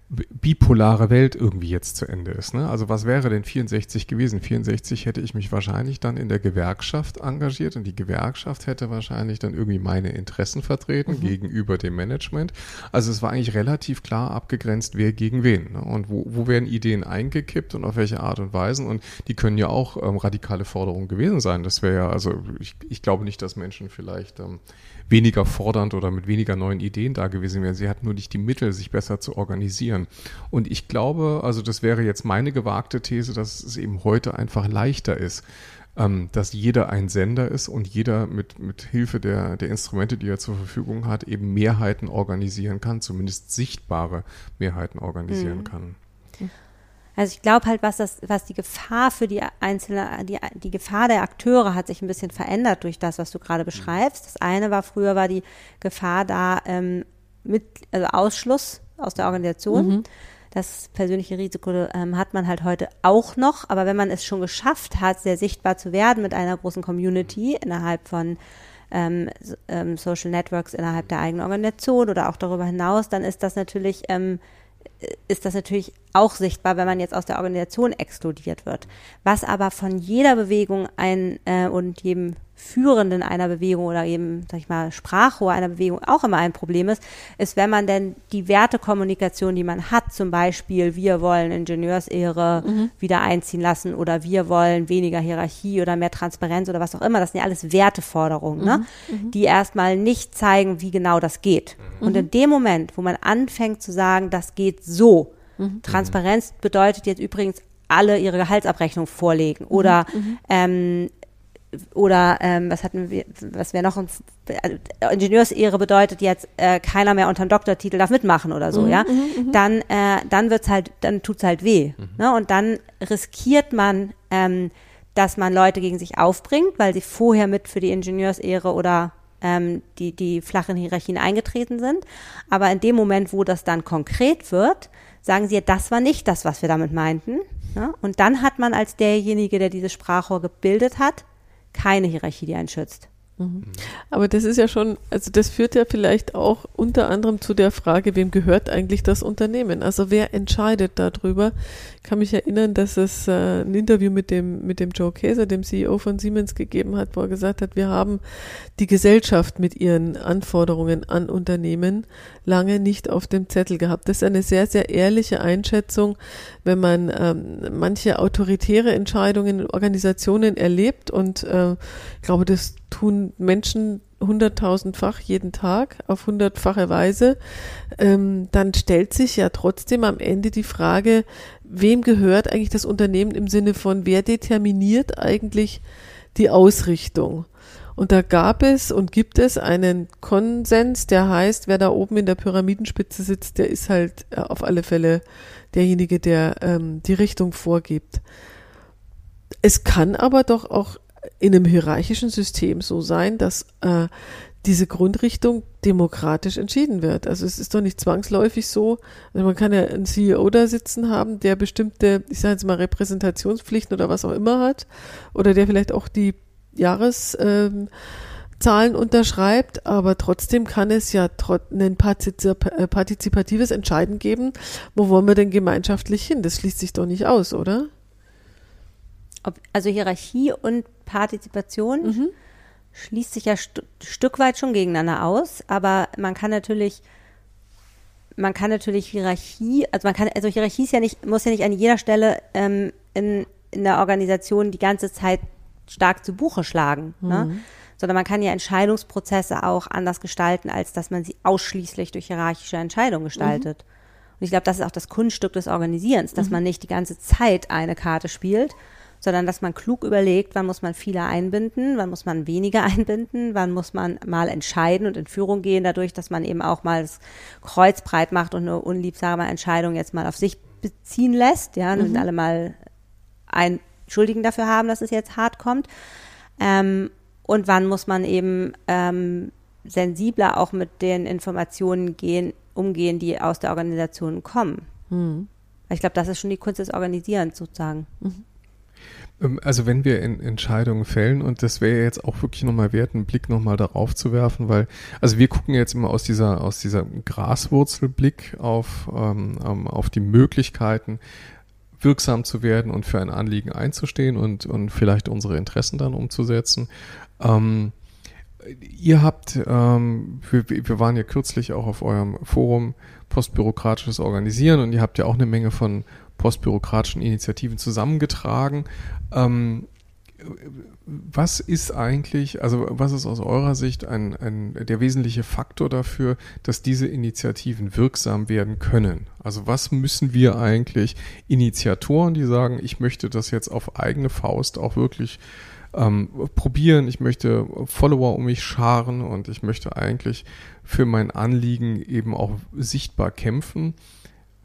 bipolare Welt irgendwie jetzt zu Ende ist. Ne? Also was wäre denn 64 gewesen? 64 hätte ich mich wahrscheinlich dann in der Gewerkschaft engagiert und die Gewerkschaft hätte wahrscheinlich dann irgendwie meine Interessen vertreten mhm. gegenüber dem Management. Also es war eigentlich relativ klar abgegrenzt, wer gegen wen. Ne? Und wo, wo werden Ideen eingekippt und auf welche Art und Weise. Und die können ja auch ähm, radikale Forderungen gewesen sein. Das wäre ja, also ich, ich glaube nicht, dass Menschen vielleicht ähm, weniger fordernd oder mit weniger neuen Ideen da gewesen wären. Sie hatten nur nicht die Mittel, sich besser zu organisieren. Und ich glaube, also das wäre jetzt meine gewagte These, dass es eben heute einfach leichter ist, ähm, dass jeder ein Sender ist und jeder mit, mit Hilfe der, der Instrumente, die er zur Verfügung hat, eben Mehrheiten organisieren kann, zumindest sichtbare Mehrheiten organisieren mhm. kann. Also ich glaube halt, was das, was die Gefahr für die einzelne, die, die Gefahr der Akteure hat sich ein bisschen verändert durch das, was du gerade mhm. beschreibst. Das eine war früher war die Gefahr da ähm, mit also Ausschluss aus der Organisation. Mhm. Das persönliche Risiko ähm, hat man halt heute auch noch, aber wenn man es schon geschafft hat, sehr sichtbar zu werden mit einer großen Community innerhalb von ähm, ähm, Social Networks innerhalb der eigenen Organisation oder auch darüber hinaus, dann ist das natürlich ähm, ist das natürlich auch sichtbar, wenn man jetzt aus der Organisation exkludiert wird. Was aber von jeder Bewegung ein äh, und jedem Führenden einer Bewegung oder eben, sag ich mal, Sprachrohr einer Bewegung auch immer ein Problem ist, ist, wenn man denn die Wertekommunikation, die man hat, zum Beispiel, wir wollen Ingenieursehre mhm. wieder einziehen lassen oder wir wollen weniger Hierarchie oder mehr Transparenz oder was auch immer, das sind ja alles Werteforderungen, ne? mhm. ne? die erstmal nicht zeigen, wie genau das geht. Mhm. Und in dem Moment, wo man anfängt zu sagen, das geht so, mhm. Transparenz bedeutet jetzt übrigens alle ihre Gehaltsabrechnung vorlegen oder mhm. ähm, oder ähm, was hatten wir, was wäre noch ein äh, Ingenieursehre bedeutet jetzt äh, keiner mehr unter dem Doktortitel darf mitmachen oder so, mhm, ja, mhm, mhm. dann äh, dann wird's halt, dann tut's halt weh, mhm. ne? Und dann riskiert man, ähm, dass man Leute gegen sich aufbringt, weil sie vorher mit für die Ingenieursehre oder ähm, die die flachen Hierarchien eingetreten sind. Aber in dem Moment, wo das dann konkret wird, sagen sie, das war nicht das, was wir damit meinten. Ne? Und dann hat man als derjenige, der dieses Sprachrohr gebildet hat, keine Hierarchie, die einen schützt. Mhm. Aber das ist ja schon, also das führt ja vielleicht auch unter anderem zu der Frage, wem gehört eigentlich das Unternehmen? Also wer entscheidet darüber? Kann mich erinnern, dass es äh, ein Interview mit dem, mit dem Joe Käser, dem CEO von Siemens, gegeben hat, wo er gesagt hat, wir haben die Gesellschaft mit ihren Anforderungen an Unternehmen lange nicht auf dem Zettel gehabt. Das ist eine sehr, sehr ehrliche Einschätzung, wenn man ähm, manche autoritäre Entscheidungen in Organisationen erlebt und äh, ich glaube, das tun Menschen hunderttausendfach jeden Tag auf hundertfache Weise, ähm, dann stellt sich ja trotzdem am Ende die Frage, wem gehört eigentlich das Unternehmen im Sinne von, wer determiniert eigentlich die Ausrichtung? Und da gab es und gibt es einen Konsens, der heißt, wer da oben in der Pyramidenspitze sitzt, der ist halt äh, auf alle Fälle derjenige, der ähm, die Richtung vorgibt. Es kann aber doch auch in einem hierarchischen System so sein, dass äh, diese Grundrichtung demokratisch entschieden wird. Also es ist doch nicht zwangsläufig so, also man kann ja einen CEO da sitzen haben, der bestimmte, ich sage jetzt mal Repräsentationspflichten oder was auch immer hat, oder der vielleicht auch die Jahreszahlen ähm, unterschreibt, aber trotzdem kann es ja ein äh, partizipatives Entscheiden geben, wo wollen wir denn gemeinschaftlich hin? Das schließt sich doch nicht aus, oder? Ob, also Hierarchie und Partizipation mhm. Schließt sich ja st Stück weit schon gegeneinander aus, aber man kann natürlich man kann natürlich Hierarchie, also man kann, also Hierarchie ist ja nicht, muss ja nicht an jeder Stelle ähm, in, in der Organisation die ganze Zeit stark zu Buche schlagen, ne? mhm. ne? sondern man kann ja Entscheidungsprozesse auch anders gestalten, als dass man sie ausschließlich durch hierarchische Entscheidungen gestaltet. Mhm. Und ich glaube, das ist auch das Kunststück des Organisierens, dass mhm. man nicht die ganze Zeit eine Karte spielt, sondern dass man klug überlegt, wann muss man viele einbinden, wann muss man weniger [LAUGHS] einbinden, wann muss man mal entscheiden und in Führung gehen, dadurch, dass man eben auch mal das Kreuz breit macht und eine unliebsame Entscheidung jetzt mal auf sich beziehen lässt, ja, und mhm. alle mal ein Schuldigen dafür haben, dass es jetzt hart kommt. Ähm, und wann muss man eben ähm, sensibler auch mit den Informationen gehen, umgehen, die aus der Organisation kommen. Mhm. Ich glaube, das ist schon die Kunst des Organisierens sozusagen. Mhm. Ähm, also wenn wir in Entscheidungen fällen, und das wäre jetzt auch wirklich nochmal wert, einen Blick nochmal darauf zu werfen, weil, also wir gucken jetzt immer aus dieser, aus dieser Graswurzelblick auf, ähm, ähm, auf die Möglichkeiten, wirksam zu werden und für ein Anliegen einzustehen und, und vielleicht unsere Interessen dann umzusetzen. Ähm, ihr habt, ähm, wir, wir waren ja kürzlich auch auf eurem Forum Postbürokratisches Organisieren und ihr habt ja auch eine Menge von postbürokratischen Initiativen zusammengetragen. Ähm, was ist eigentlich, also was ist aus eurer Sicht ein, ein, der wesentliche Faktor dafür, dass diese Initiativen wirksam werden können? Also was müssen wir eigentlich Initiatoren, die sagen, ich möchte das jetzt auf eigene Faust auch wirklich ähm, probieren, ich möchte Follower um mich scharen und ich möchte eigentlich für mein Anliegen eben auch sichtbar kämpfen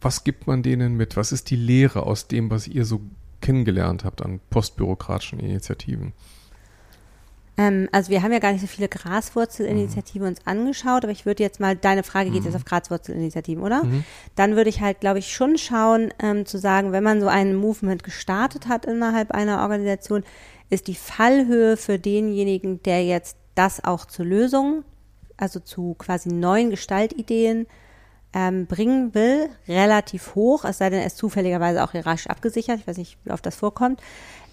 was gibt man denen mit? Was ist die Lehre aus dem, was ihr so kennengelernt habt an postbürokratischen Initiativen? Ähm, also wir haben ja gar nicht so viele Graswurzelinitiativen mhm. uns angeschaut, aber ich würde jetzt mal, deine Frage geht mhm. jetzt auf Graswurzelinitiativen, oder? Mhm. Dann würde ich halt, glaube ich, schon schauen, ähm, zu sagen, wenn man so ein Movement gestartet hat innerhalb einer Organisation, ist die Fallhöhe für denjenigen, der jetzt das auch zur Lösung, also zu quasi neuen Gestaltideen ähm, bringen will, relativ hoch, es sei denn, er ist zufälligerweise auch hierarchisch abgesichert. Ich weiß nicht, wie oft das vorkommt.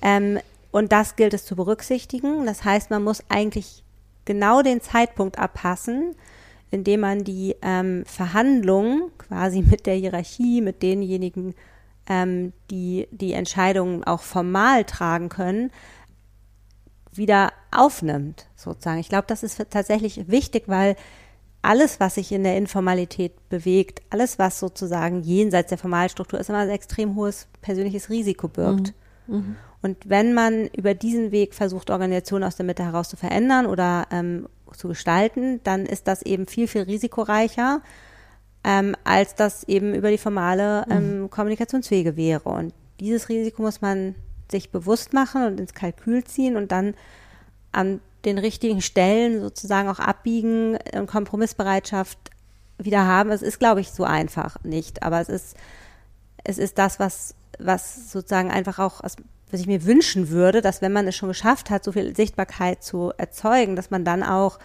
Ähm, und das gilt es zu berücksichtigen. Das heißt, man muss eigentlich genau den Zeitpunkt abpassen, indem man die ähm, Verhandlungen quasi mit der Hierarchie, mit denjenigen, ähm, die die Entscheidungen auch formal tragen können, wieder aufnimmt, sozusagen. Ich glaube, das ist tatsächlich wichtig, weil alles, was sich in der Informalität bewegt, alles, was sozusagen jenseits der Formalstruktur ist, immer ein extrem hohes persönliches Risiko birgt. Mhm. Mhm. Und wenn man über diesen Weg versucht, Organisationen aus der Mitte heraus zu verändern oder ähm, zu gestalten, dann ist das eben viel, viel risikoreicher, ähm, als das eben über die formale mhm. ähm, mhm. Kommunikationswege wäre. Und dieses Risiko muss man sich bewusst machen und ins Kalkül ziehen und dann an den richtigen Stellen sozusagen auch abbiegen und Kompromissbereitschaft wieder haben. Es ist, glaube ich, so einfach nicht, aber es ist, es ist das, was, was sozusagen einfach auch, was ich mir wünschen würde, dass wenn man es schon geschafft hat, so viel Sichtbarkeit zu erzeugen, dass man dann auch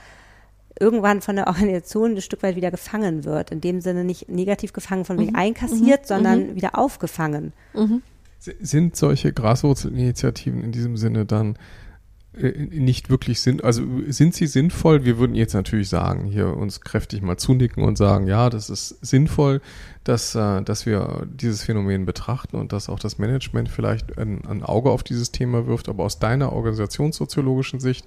irgendwann von der Organisation ein Stück weit wieder gefangen wird. In dem Sinne nicht negativ gefangen von wegen mhm. einkassiert, mhm. sondern mhm. wieder aufgefangen. Mhm. Sind solche Graswurzelinitiativen in diesem Sinne dann äh, nicht wirklich sind, also sind sie sinnvoll? Wir würden jetzt natürlich sagen, hier uns kräftig mal zunicken und sagen, ja, das ist sinnvoll, dass, äh, dass wir dieses Phänomen betrachten und dass auch das Management vielleicht ein, ein Auge auf dieses Thema wirft. Aber aus deiner organisationssoziologischen Sicht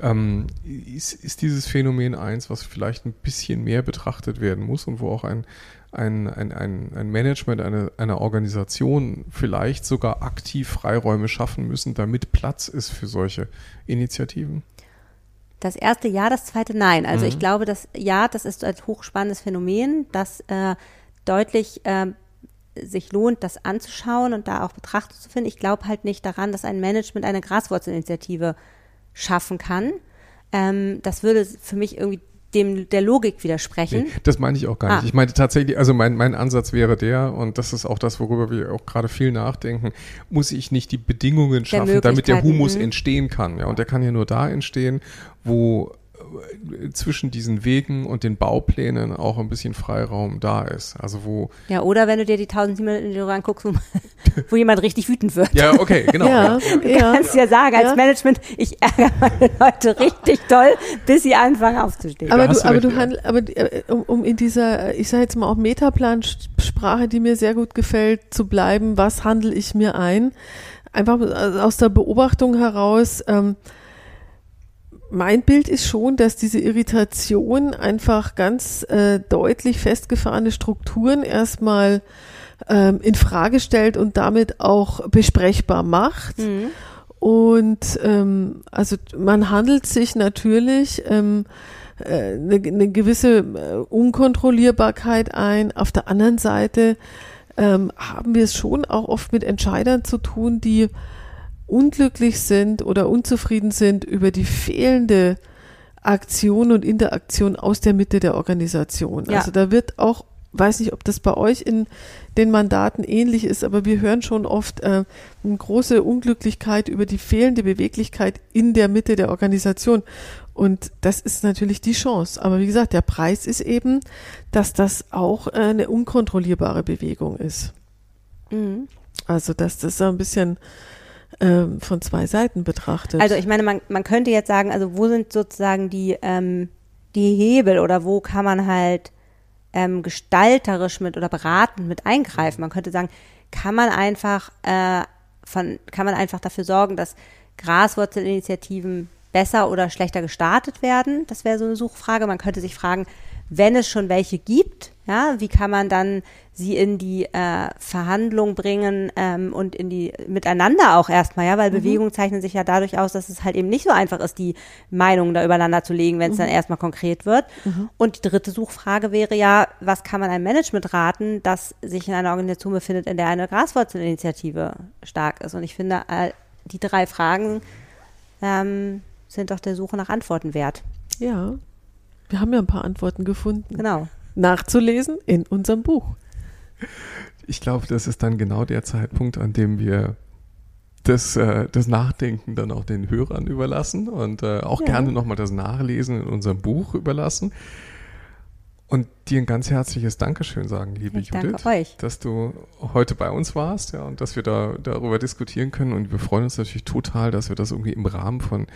ähm, ist, ist dieses Phänomen eins, was vielleicht ein bisschen mehr betrachtet werden muss und wo auch ein, ein, ein, ein, ein Management eine, einer Organisation vielleicht sogar aktiv Freiräume schaffen müssen, damit Platz ist für solche Initiativen? Das erste Ja, das zweite Nein. Also mhm. ich glaube, das Ja, das ist ein hochspannendes Phänomen, das äh, deutlich äh, sich lohnt, das anzuschauen und da auch Betrachtung zu finden. Ich glaube halt nicht daran, dass ein Management eine Graswurzelinitiative schaffen kann. Ähm, das würde für mich irgendwie dem der Logik widersprechen. Nee, das meine ich auch gar nicht. Ah. Ich meine tatsächlich, also mein, mein Ansatz wäre der, und das ist auch das, worüber wir auch gerade viel nachdenken, muss ich nicht die Bedingungen schaffen, damit der Humus mhm. entstehen kann. Ja, und der kann ja nur da entstehen, wo zwischen diesen Wegen und den Bauplänen auch ein bisschen Freiraum da ist. Also wo ja, oder wenn du dir die 1700 Euro anguckst, wo, [LAUGHS] wo jemand richtig wütend wird. Ja, okay, genau. ja, du ja, kannst ja, sagen, als ja. Management, ich ärgere meine Leute richtig toll, bis sie anfangen aufzustehen. Aber du, aber du handel, aber äh, um, um in dieser, ich sage jetzt mal auch Metaplan-Sprache, die mir sehr gut gefällt, zu bleiben, was handle ich mir ein? Einfach aus der Beobachtung heraus, ähm, mein Bild ist schon, dass diese Irritation einfach ganz äh, deutlich festgefahrene Strukturen erstmal ähm, in Frage stellt und damit auch besprechbar macht. Mhm. Und ähm, also man handelt sich natürlich ähm, äh, eine, eine gewisse äh, Unkontrollierbarkeit ein. Auf der anderen Seite ähm, haben wir es schon auch oft mit Entscheidern zu tun, die unglücklich sind oder unzufrieden sind über die fehlende Aktion und Interaktion aus der Mitte der Organisation. Ja. Also da wird auch, weiß nicht, ob das bei euch in den Mandaten ähnlich ist, aber wir hören schon oft äh, eine große Unglücklichkeit über die fehlende Beweglichkeit in der Mitte der Organisation. Und das ist natürlich die Chance. Aber wie gesagt, der Preis ist eben, dass das auch äh, eine unkontrollierbare Bewegung ist. Mhm. Also, dass das so ein bisschen ähm, von zwei Seiten betrachtet. Also ich meine, man, man könnte jetzt sagen, also wo sind sozusagen die, ähm, die Hebel oder wo kann man halt ähm, gestalterisch mit oder beratend mit eingreifen? Man könnte sagen, kann man einfach äh, von, kann man einfach dafür sorgen, dass Graswurzelinitiativen besser oder schlechter gestartet werden? Das wäre so eine Suchfrage. Man könnte sich fragen, wenn es schon welche gibt, ja, wie kann man dann sie in die äh, Verhandlung bringen ähm, und in die miteinander auch erstmal, ja, weil mhm. Bewegungen zeichnen sich ja dadurch aus, dass es halt eben nicht so einfach ist, die Meinungen da übereinander zu legen, wenn es mhm. dann erstmal konkret wird. Mhm. Und die dritte Suchfrage wäre ja, was kann man einem Management raten, das sich in einer Organisation befindet, in der eine Graswurzelinitiative stark ist? Und ich finde, äh, die drei Fragen ähm, sind doch der Suche nach Antworten wert. Ja, wir haben ja ein paar Antworten gefunden. Genau. Nachzulesen in unserem Buch. Ich glaube, das ist dann genau der Zeitpunkt, an dem wir das, äh, das Nachdenken dann auch den Hörern überlassen und äh, auch ja. gerne nochmal das Nachlesen in unserem Buch überlassen. und dir ein ganz herzliches Dankeschön sagen, liebe Ich Judith, dass du heute bei uns warst, ja, und dass wir da darüber diskutieren können. Und wir freuen uns natürlich total, dass wir das irgendwie im Rahmen von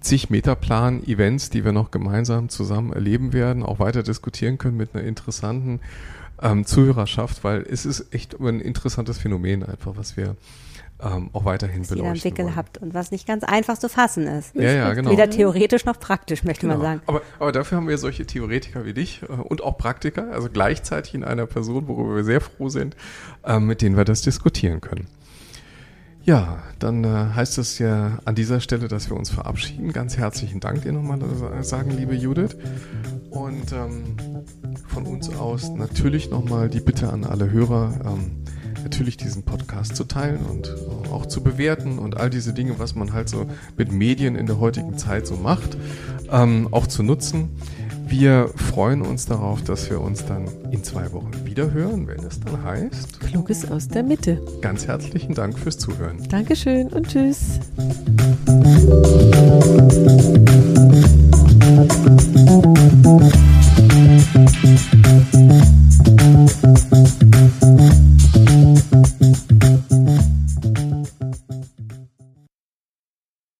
zig Metaplan-Events, die wir noch gemeinsam zusammen erleben werden, auch weiter diskutieren können mit einer interessanten ähm, Zuhörerschaft, weil es ist echt ein interessantes Phänomen einfach, was wir ähm, auch weiterhin was beleuchten entwickelt wollen. habt und was nicht ganz einfach zu fassen ist. Ja, ja, genau. Weder theoretisch noch praktisch, möchte Genau. man sagen. Aber, aber dafür haben wir solche Theoretiker wie dich äh, und auch Praktiker, also gleichzeitig in einer Person, worüber wir sehr froh sind, äh, mit denen wir das diskutieren können. Ja, dann äh, heißt es ja an dieser Stelle, dass wir uns verabschieden. Ganz herzlichen Dank dir nochmal äh, sagen, liebe Judith. Und ähm, von uns aus natürlich nochmal die Bitte an alle Hörer, ähm, natürlich diesen Podcast zu teilen und äh, auch zu bewerten und all diese Dinge, was man halt so mit Medien in der heutigen Zeit so macht, ähm, auch zu nutzen. Wir freuen uns darauf, dass wir uns dann in zwei Wochen wiederhören, wenn es dann heißt. Kluges aus der Mitte. Ganz herzlichen Dank fürs Zuhören. Dankeschön und tschüss.